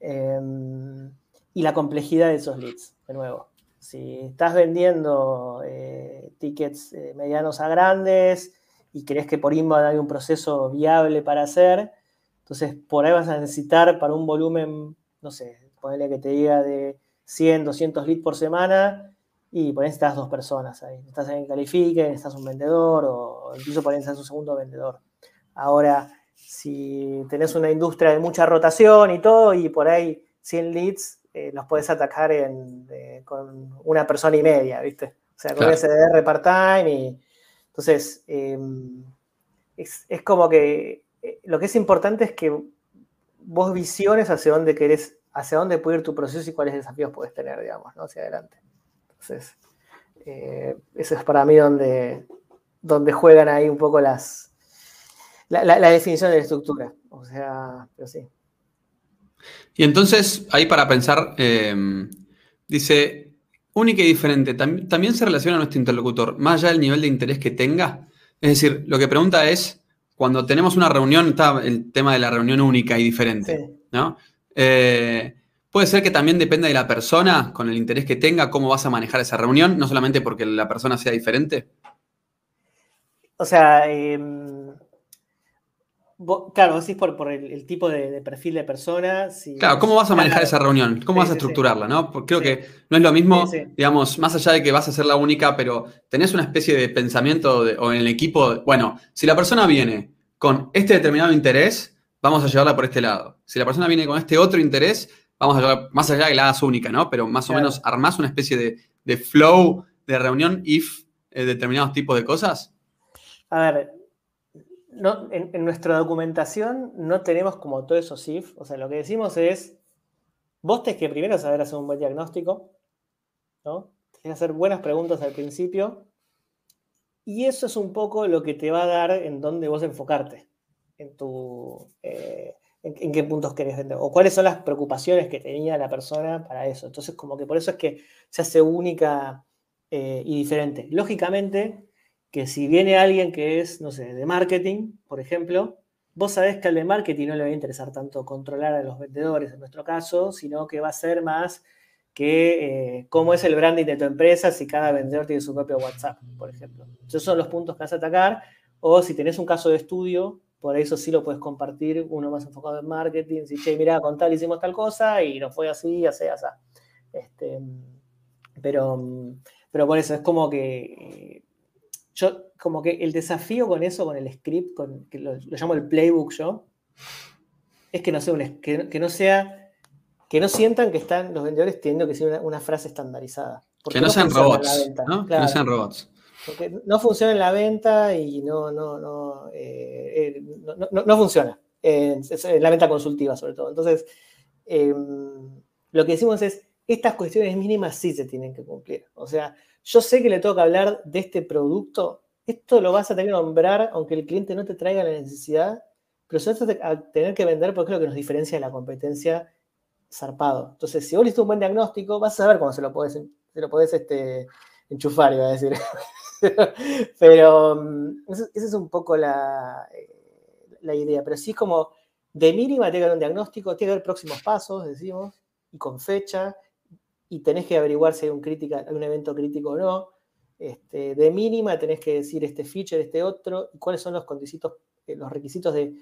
Em, y la complejidad de esos leads, de nuevo. Si estás vendiendo eh, tickets eh, medianos a grandes, y crees que por inbound hay un proceso viable para hacer, entonces por ahí vas a necesitar para un volumen, no sé, ponerle que te diga de 100, 200 leads por semana y por ahí necesitas dos personas ahí. Estás en califique, necesitas un vendedor o incluso por ahí un segundo vendedor. Ahora, si tenés una industria de mucha rotación y todo y por ahí 100 leads, eh, los puedes atacar con una persona y media, ¿viste? O sea, con SDR part-time y entonces, em, es, como que eh, lo que es importante es que vos visiones hacia dónde querés hacia dónde puede ir tu proceso y cuáles desafíos puedes tener, digamos, ¿no? Hacia adelante. Entonces, eh, eso es para mí donde, donde juegan ahí un poco las, la, definición de la estructura. O sea, pero sí. Y entonces, ahí para pensar, eh, dice, única y diferente, ¿también se relaciona a nuestro interlocutor, más allá del nivel de interés que tenga? Es decir, lo que pregunta es, cuando tenemos una reunión, está el tema de la reunión única y diferente, ¿no? Eh, puede ser que también dependa de la persona, con el interés que tenga, cómo vas a manejar esa reunión, no solamente porque la persona sea diferente. O sea, em, claro, vos decís por, el, tipo de, perfil de persona. claro, ¿cómo vas a manejar esa reunión? ¿Cómo vas a estructurarla? ¿no? Porque creo que no es lo mismo, digamos, más allá de que vas a ser la única, pero tenés una especie de pensamiento o en el equipo, bueno, si la persona viene con este determinado interés, vamos a llevarla por este lado. Si la persona viene con este otro interés, vamos a llevarla más allá de que la hagas única, ¿no? Pero más o menos armás una especie de, flow de reunión if eh, determinados tipos de cosas. A ver, en, nuestra documentación no tenemos como todo eso if. O sea, lo que decimos es, vos tenés que primero saber hacer un buen diagnóstico, ¿no? Que hacer buenas preguntas al principio. Y eso es un poco lo que te va a dar en dónde vos enfocarte en tu... Eh, en, qué puntos querés vender, o cuáles son las preocupaciones que tenía la persona para eso. Entonces, como que por eso es que se hace única eh, y diferente. Lógicamente, que si viene alguien que es, no sé, de marketing, por ejemplo, vos sabés que al de marketing no le va a interesar tanto controlar a los vendedores, en nuestro caso, sino que va a ser más que eh, cómo es el branding de tu empresa si cada vendedor tiene su propio WhatsApp, por ejemplo. Esos son los puntos que vas a atacar. O si tenés un caso de estudio, por eso sí lo puedes compartir, uno más enfocado en marketing, si, che, mira, con tal hicimos tal cosa y no fue así, así, así. Este, pero, pero por eso es como que yo, como que el desafío con eso, con el script, con, que lo, llamo el playbook yo, es que no sea, un, que, no sea, que no sientan que están los vendedores teniendo que ser una, frase estandarizada. Que no, sean robots, ¿no? que no sean robots. Porque no funciona en la venta y no, no, no, eh, eh, no, funciona. en la venta consultiva, sobre todo. Entonces, em, lo que decimos es, estas cuestiones mínimas sí se tienen que cumplir. O sea, yo sé que le que hablar de este producto, esto lo vas a tener que nombrar aunque el cliente no te traiga la necesidad, pero se vas a tener que vender porque es lo que nos diferencia de la competencia zarpado. Entonces, si vos le un buen diagnóstico, vas a saber cómo se lo podés, se lo podés este, enchufar, iba a decir. Pero mm, esa es un poco la, eh, la idea. Pero sí es como de mínima tiene que haber un diagnóstico, tiene que haber próximos pasos, decimos, y con fecha, y tenés que averiguar si hay un, crítica, hay un evento crítico o no. Este, de mínima tenés que decir este feature, este otro, y cuáles son los, eh, los requisitos de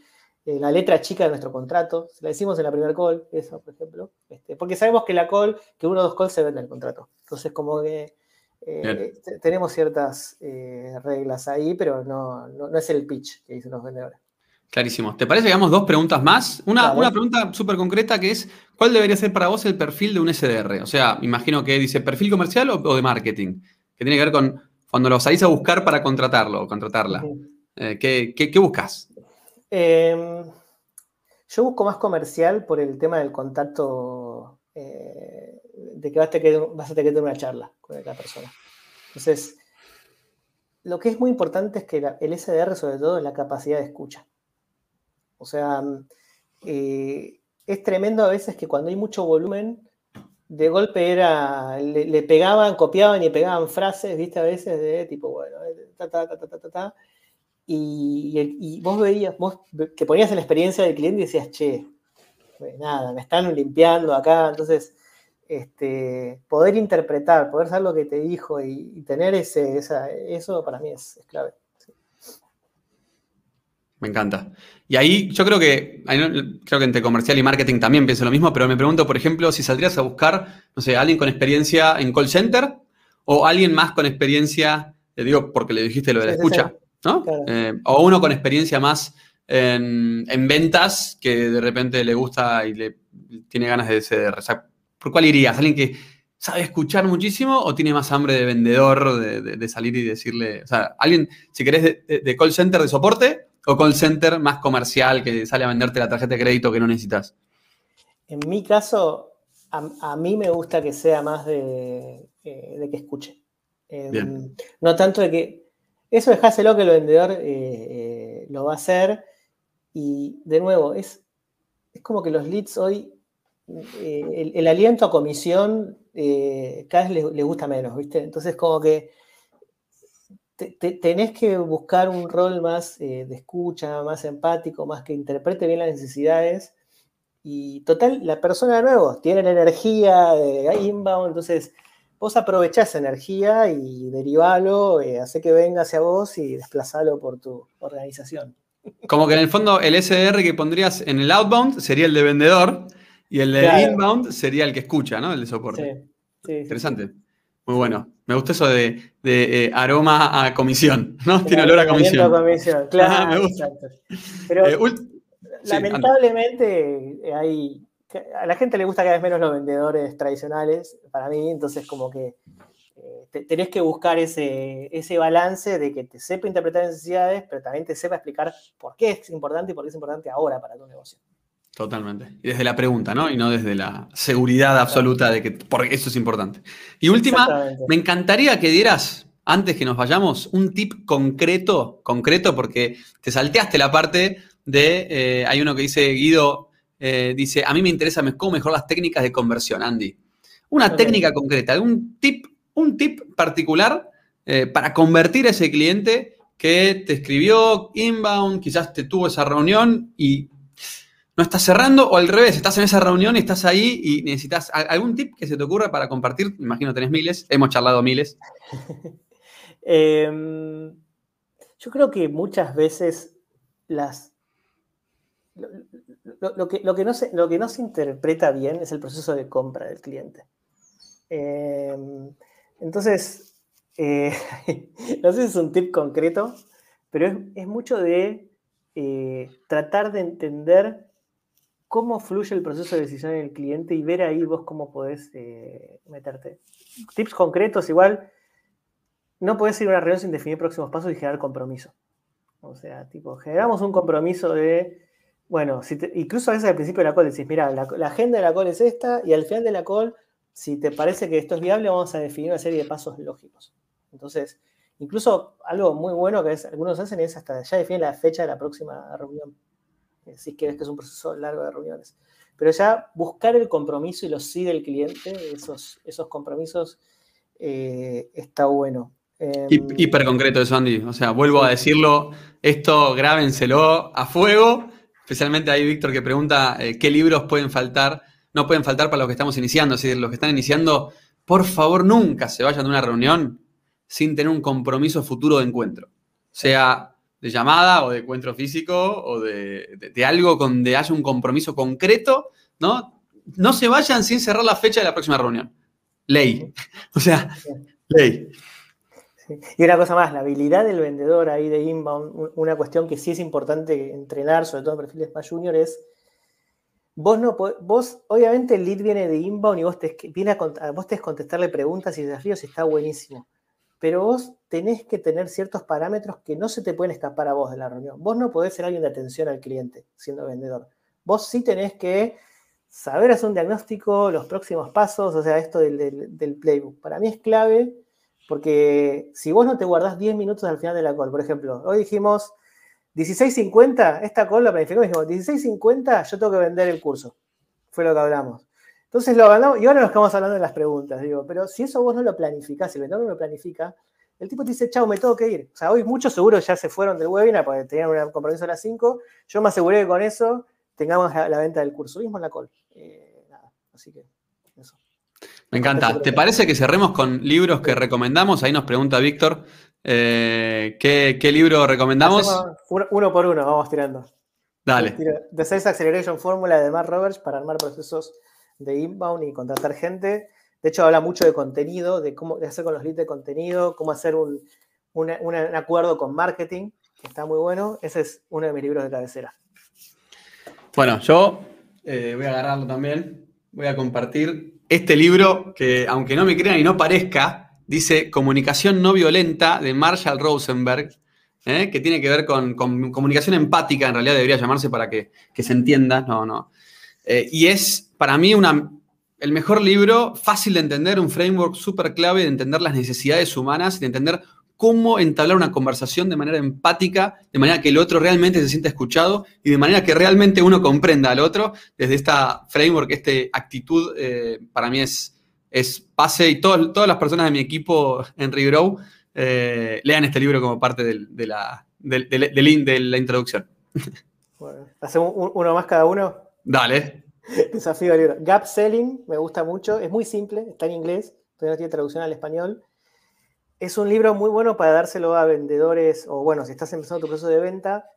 la letra chica de nuestro contrato. Se la decimos en la primera call, eso, por ejemplo. Este, porque sabemos que la call, que uno o dos calls se vende el contrato. Entonces, como que eh, tenemos ciertas eh, reglas ahí, pero no, no, es el pitch que dicen los vendedores. Clarísimo. ¿Te parece que hagamos dos preguntas más? Una, una pregunta súper concreta que es, ¿cuál debería ser para vos el perfil de un SDR? O sea, imagino que dice perfil comercial o, de marketing, que tiene que ver con cuando lo salís a buscar para contratarlo o contratarla. Eh, ¿qué, qué, buscas? Em, yo busco más comercial por el tema del contacto de que vas a, tener, vas a tener que tener una charla con la persona. Entonces, lo que es muy importante es que el SDR, sobre todo, es la capacidad de escucha. O sea, eh, es tremendo a veces que cuando hay mucho volumen, de golpe era, le, pegaban, copiaban y pegaban frases, viste, a veces de tipo, bueno, eh, ta, ta, ta, ta, ta, ta, y, y, vos veías, vos que ponías en la experiencia del cliente y decías, che, nada, me están limpiando acá, entonces este, poder interpretar, poder saber lo que te dijo y, tener ese, eso para mí es, clave. Me encanta. Y ahí yo creo que, creo que entre comercial y marketing también pienso lo mismo, pero me pregunto, por ejemplo, si saldrías a buscar, no sé, alguien con experiencia en call center o alguien más con experiencia, le digo porque le dijiste lo de la escucha, ¿no? Eh, o uno con experiencia más en, ventas que de repente le gusta y le tiene ganas de ser, ¿Por cuál irías? ¿Alguien que sabe escuchar muchísimo o tiene más hambre de vendedor, de, salir y decirle, o sea, alguien, si querés, de, call center de soporte o call center más comercial que sale a venderte la tarjeta de crédito que no necesitas? En mi caso, a, mí me gusta que sea más de, eh, que escuche. Em, no tanto de que. Eso dejáselo que el vendedor eh, eh, lo va a hacer. Y de nuevo, es, es como que los leads hoy, el, aliento a comisión cada vez les, gusta menos, ¿viste? Entonces, como que tenés que buscar un rol más de escucha, más empático, más que interprete bien las necesidades y total, la persona de nuevo tiene la energía de inbound, entonces vos aprovechás esa energía y derivalo, eh, hace que venga hacia vos y desplazalo por tu organización. Como que en el fondo el SDR que pondrías en el outbound sería el de vendedor y el de inbound sería el que escucha, ¿no? El de soporte. Sí, Interesante. Muy bueno. Me gusta eso de, eh, aroma a comisión, ¿no? Tiene olor a comisión. comisión. Claro, me gusta. Pero, eh, lamentablemente hay, a la gente le gusta cada vez menos los vendedores tradicionales, para mí, entonces como que eh, tenés que buscar ese, ese balance de que te sepa interpretar necesidades, pero también te sepa explicar por qué es importante y por qué es importante ahora para tu negocio. Totalmente. Y desde la pregunta, ¿no? Y no desde la seguridad absoluta de que por eso es importante. Y última, me encantaría que dieras, antes que nos vayamos, un tip concreto, concreto, porque te salteaste la parte de, eh, hay uno que dice, Guido, eh, dice, a mí me interesa cómo mejor las técnicas de conversión, Andy. Una técnica concreta, algún tip, un tip particular eh, para convertir a ese cliente que te escribió inbound, quizás te tuvo esa reunión y no estás cerrando, o al revés, estás en esa reunión y estás ahí y necesitas algún tip que se te ocurra para compartir. Imagino tenés miles, hemos charlado miles. Em, yo creo que muchas veces las lo, que, lo, que no se, lo que no se interpreta bien es el proceso de compra del cliente. Em, entonces, eh, no sé si es un tip concreto, pero es, mucho de eh, tratar de entender cómo fluye el proceso de decisión en el cliente y ver ahí vos cómo podés eh, meterte. Tips concretos, igual, no podés ir a una reunión sin definir próximos pasos y generar compromiso. O sea, tipo, generamos un compromiso de bueno, incluso a veces al principio de la call decís, mira, la, agenda de la call es esta y al final de la call, si te parece que esto es viable, vamos a definir una serie de pasos lógicos. Entonces, incluso algo muy bueno que algunos hacen es hasta ya definir la fecha de la próxima reunión. Eh, si quieres que es un proceso largo de reuniones. Pero ya buscar el compromiso y los sí del cliente, esos, esos compromisos, eh, está bueno. Em, hiper concreto eso, Andy. O sea, vuelvo a decirlo, esto grábenselo a fuego Especialmente hay Víctor que pregunta eh, qué libros pueden faltar, no pueden faltar para los que estamos iniciando. Así los que están iniciando, por favor, nunca se vayan de una reunión sin tener un compromiso futuro de encuentro. Sea de llamada o de encuentro físico o de, algo donde haya un compromiso concreto, ¿no? No se vayan sin cerrar la fecha de la próxima reunión. Ley. O sea, ley. Y una cosa más, la habilidad del vendedor ahí de inbound, una cuestión que sí es importante entrenar, sobre todo en perfiles más junior, es vos no vos, obviamente el lead viene de inbound y vos te viene a, vos que contestarle preguntas y desafíos y está buenísimo. Pero vos tenés que tener ciertos parámetros que no se te pueden escapar a vos de la reunión. Vos no podés ser alguien de atención al cliente siendo vendedor. Vos sí tenés que saber hacer un diagnóstico, los próximos pasos, o sea, esto del, del playbook. Para mí es clave porque si vos no te guardás 10 minutos al final de la call, por ejemplo, hoy dijimos 16.50, esta call la planificamos dijimos 16.50 yo tengo que vender el curso. Fue lo que hablamos. Entonces lo hablamos y ahora nos estamos hablando de las preguntas, digo, pero si eso vos no lo planificás, si el vendedor no lo planifica, el tipo te dice, chao, me tengo que ir. O sea, hoy muchos seguros ya se fueron del webinar porque tenían un compromiso a las 5. Yo me aseguré que con eso tengamos la, venta del curso. Mismo en la call. Eh, nada, así que eso. Me encanta. ¿Te parece que cerremos con libros que recomendamos? Ahí nos pregunta Víctor. Eh, ¿qué, libro recomendamos? Uno, por uno, vamos tirando. Dale. The Sales Acceleration Fórmula de Mark Roberts para armar procesos de inbound y contratar gente. De hecho, habla mucho de contenido, de cómo hacer con los leads de contenido, cómo hacer un, acuerdo con marketing, que está muy bueno. Ese es uno de mis libros de cabecera. Bueno, yo eh, voy a agarrarlo también. Voy a compartir este libro, que aunque no me crean y no parezca, dice Comunicación no violenta de Marshall Rosenberg, ¿eh? que tiene que ver con, comunicación empática, en realidad debería llamarse para que, se entienda, no, no. Eh, y es para mí una, el mejor libro, fácil de entender, un framework súper clave de entender las necesidades humanas, de entender cómo entablar una conversación de manera empática, de manera que el otro realmente se sienta escuchado y de manera que realmente uno comprenda al otro. Desde esta framework, esta actitud, eh, para mí es, es pase y todas las personas de mi equipo en Regrow eh, lean este libro como parte de, la, de, la introducción. Bueno, ¿Hacemos uno más cada uno? Dale. Desafío del libro. Gap Selling, me gusta mucho, es muy simple, está en inglés, todavía no tiene traducción al español es un libro muy bueno para dárselo a vendedores o, bueno, si estás empezando tu proceso de venta.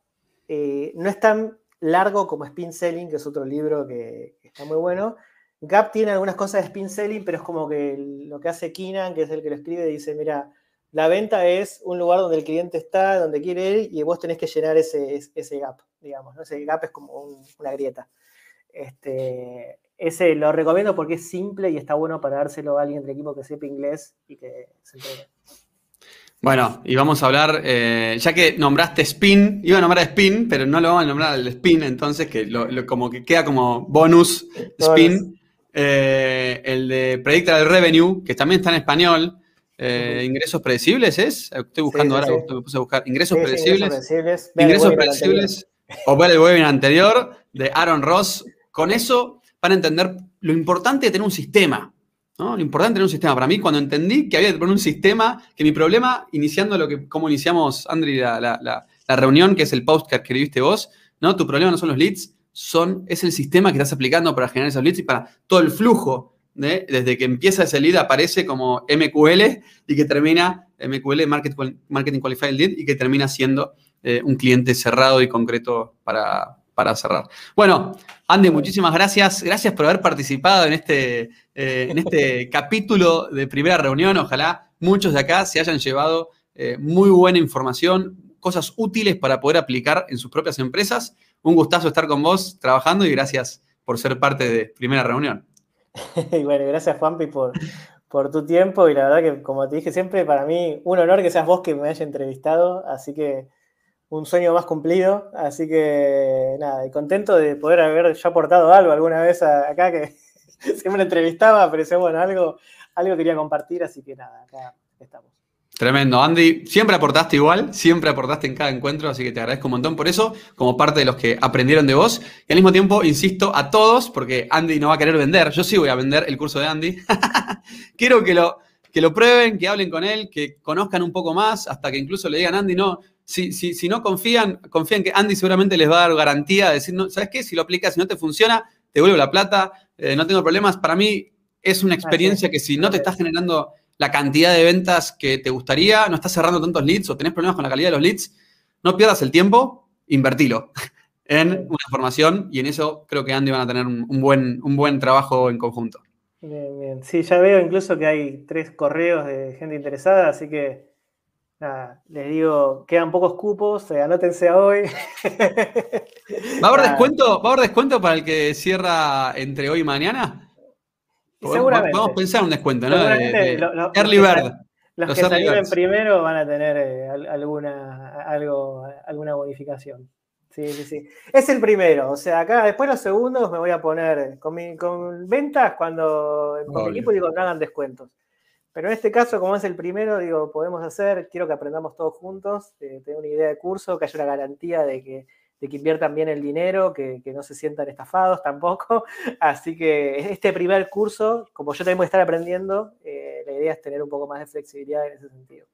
Eh, no es tan largo como Spin Selling, que es otro libro que, está muy bueno. Gap tiene algunas cosas de Spin Selling, pero es como que lo que hace Keenan, que es el que lo escribe, dice, mira, la venta es un lugar donde el cliente está, donde quiere ir, y vos tenés que llenar ese, ese gap, digamos. Ese gap es como una grieta. Este, ese lo recomiendo porque es simple y está bueno para dárselo a alguien del equipo que sepa inglés y que se entienda. Bueno, y vamos a hablar, eh, ya que nombraste Spin, iba a nombrar Spin, pero no lo vamos a nombrar al Spin, entonces, que como que queda como bonus Spin. Eh, el de Predictable Revenue, que también está en español. Eh, ingresos predecibles es. Estoy buscando ahora, me puse a buscar. Ingresos predecibles. Ingresos predecibles. o ver el webinar anterior de Aaron Ross. Con eso van a entender lo importante de tener un sistema. Lo importante tener un sistema. Para mí, cuando entendí que había que poner un sistema, que mi problema, iniciando lo que, como iniciamos, Andri, la, reunión, que es el post que escribiste vos, ¿no? Tu problema no son los leads, son, es el sistema que estás aplicando para generar esos leads y para todo el flujo, desde que empieza ese lead aparece como MQL y que termina, MQL, Marketing Qualified Lead, y que termina siendo eh, un cliente cerrado y concreto para, para cerrar. Bueno, Andy, muchísimas gracias. Gracias por haber participado en este, eh, en este capítulo de primera reunión. Ojalá muchos de acá se hayan llevado eh, muy buena información, cosas útiles para poder aplicar en sus propias empresas. Un gustazo estar con vos trabajando y gracias por ser parte de primera reunión. Y bueno, gracias Juanpi por, por tu tiempo y la verdad que como te dije siempre, para mí un honor que seas vos que me haya entrevistado, así que un sueño más cumplido, así que nada, y contento de poder haber ya aportado algo alguna vez acá, que siempre entrevistaba, pero bueno, algo, algo quería compartir, así que nada, acá estamos. Tremendo, Andy. Siempre aportaste igual, siempre aportaste en cada encuentro, así que te agradezco un montón por eso, como parte de los que aprendieron de vos. Y al mismo tiempo, insisto a todos, porque Andy no va a querer vender, yo sí voy a vender el curso de Andy. Quiero que lo, que lo prueben, que hablen con él, que conozcan un poco más, hasta que incluso le digan, Andy, no, si, si, no confían, confían que Andy seguramente les va a dar garantía de decir, no, ¿sabes qué? Si lo aplicas, si no te funciona, te vuelvo la plata, eh, no tengo problemas. Para mí es una experiencia que si no te estás generando la cantidad de ventas que te gustaría, no estás cerrando tantos leads o tenés problemas con la calidad de los leads, no pierdas el tiempo, invertilo en una formación y en eso creo que Andy van a tener un, buen, un buen trabajo en conjunto. Bien, bien. Sí, ya veo incluso que hay tres correos de gente interesada, así que nada, les digo, quedan pocos cupos, eh, anótense a hoy. ¿Va a, haber descuento, ¿Va a haber descuento para el que cierra entre hoy y mañana? Seguramente. Vamos a pensar un descuento, ¿no? early Bird. Los, que salieron primero van a tener eh, alguna, algo, alguna bonificación. Sí, sí, sí. Es el primero. O sea, acá después los segundos me voy a poner con, mi, con ventas cuando con mi equipo digo no hagan descuentos. Pero en este caso, como es el primero, digo, podemos hacer, quiero que aprendamos todos juntos, eh, tener una idea de curso, que haya una garantía de que, de que inviertan bien el dinero, que, no se sientan estafados tampoco. Así que este primer curso, como yo tengo que estar aprendiendo, eh, la idea es tener un poco más de flexibilidad en ese sentido.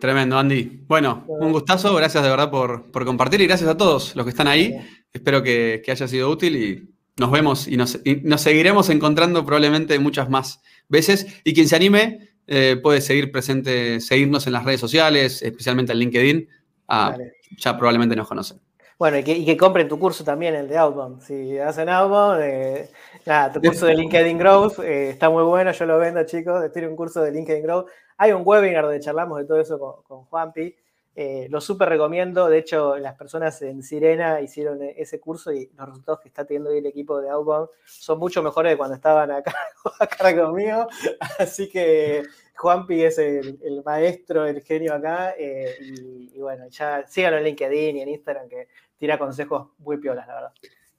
Tremendo, Andy. Bueno, un gustazo, gracias de verdad por, compartir y gracias a todos los que están ahí. Espero que, que haya sido útil y nos vemos y nos, seguiremos encontrando probablemente muchas más veces. Y quien se anime eh, puede seguir presente, seguirnos en las redes sociales, especialmente en LinkedIn. Ah, ya probablemente nos conocen. Bueno, y que, compren tu curso también, el de Outbound. Si hacen Outbound, eh, nada, tu curso de LinkedIn Growth eh, está muy bueno, yo lo vendo, chicos. Tiene un curso de LinkedIn Growth. Hay un webinar donde charlamos de todo eso con, con Juanpi. Eh, lo súper recomiendo. De hecho, las personas en Sirena hicieron ese curso y los resultados que está teniendo hoy el equipo de Outbound son mucho mejores de cuando estaban acá, acá conmigo. Así que Juanpi es el, maestro, el genio acá. Eh, y, bueno, ya síganlo en LinkedIn y en Instagram que tira consejos muy piolas, la verdad.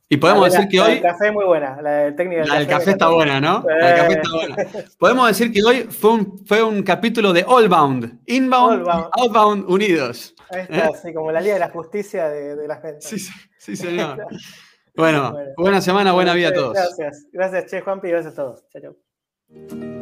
Y podemos decir que hoy. El café es muy buena, la técnica del café. café está buena, ¿no? La café está buena. Podemos decir que hoy fue un, fue un capítulo de Allbound, Inbound, Outbound unidos. Ahí está, ¿eh? así como la Liga de la Justicia de, de la gente. Sí, sí, señor. bueno, buena semana, buena vida a todos. Gracias, gracias, Che, Juanpi, gracias a todos. Chao, chao.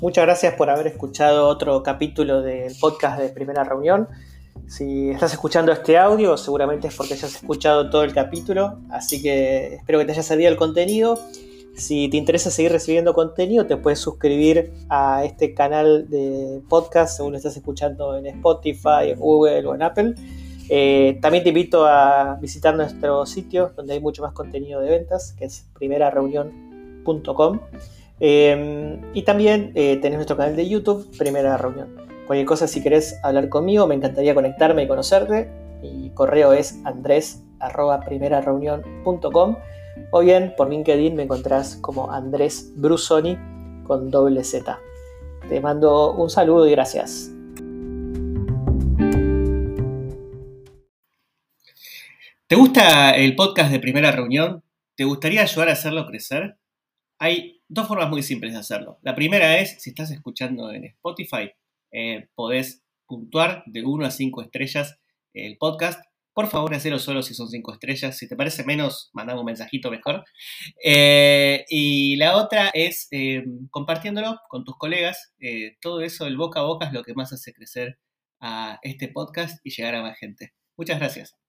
Muchas gracias por haber escuchado otro capítulo del podcast de Primera Reunión. Si estás escuchando este audio, seguramente es porque hayas escuchado todo el capítulo, así que espero que te haya servido el contenido. Si te interesa seguir recibiendo contenido, te puedes suscribir a este canal de podcast según lo estás escuchando en Spotify, en Google o en Apple. Eh, también te invito a visitar nuestro sitio donde hay mucho más contenido de ventas, que es primerareunión.com. Em, y también eh, tenés nuestro canal de YouTube, Primera Reunión. Cualquier cosa, si querés hablar conmigo, me encantaría conectarme y conocerte. Mi correo es andres.primerareunión.com o bien por LinkedIn me encontrás como Andrés Brusoni con doble Z. Te mando un saludo y gracias. ¿Te gusta el podcast de Primera Reunión? ¿Te gustaría ayudar a hacerlo crecer? Hay dos formas muy simples de hacerlo. La primera es, si estás escuchando en Spotify, eh, podés puntuar de 1 a 5 estrellas el podcast. Por favor, hacelo solo si son 5 estrellas. Si te parece menos, mandame un mensajito mejor. Eh, y la otra es eh, compartiéndolo con tus colegas. todo eso, el boca a boca, es lo que más hace crecer a este podcast y llegar a más gente. Muchas gracias.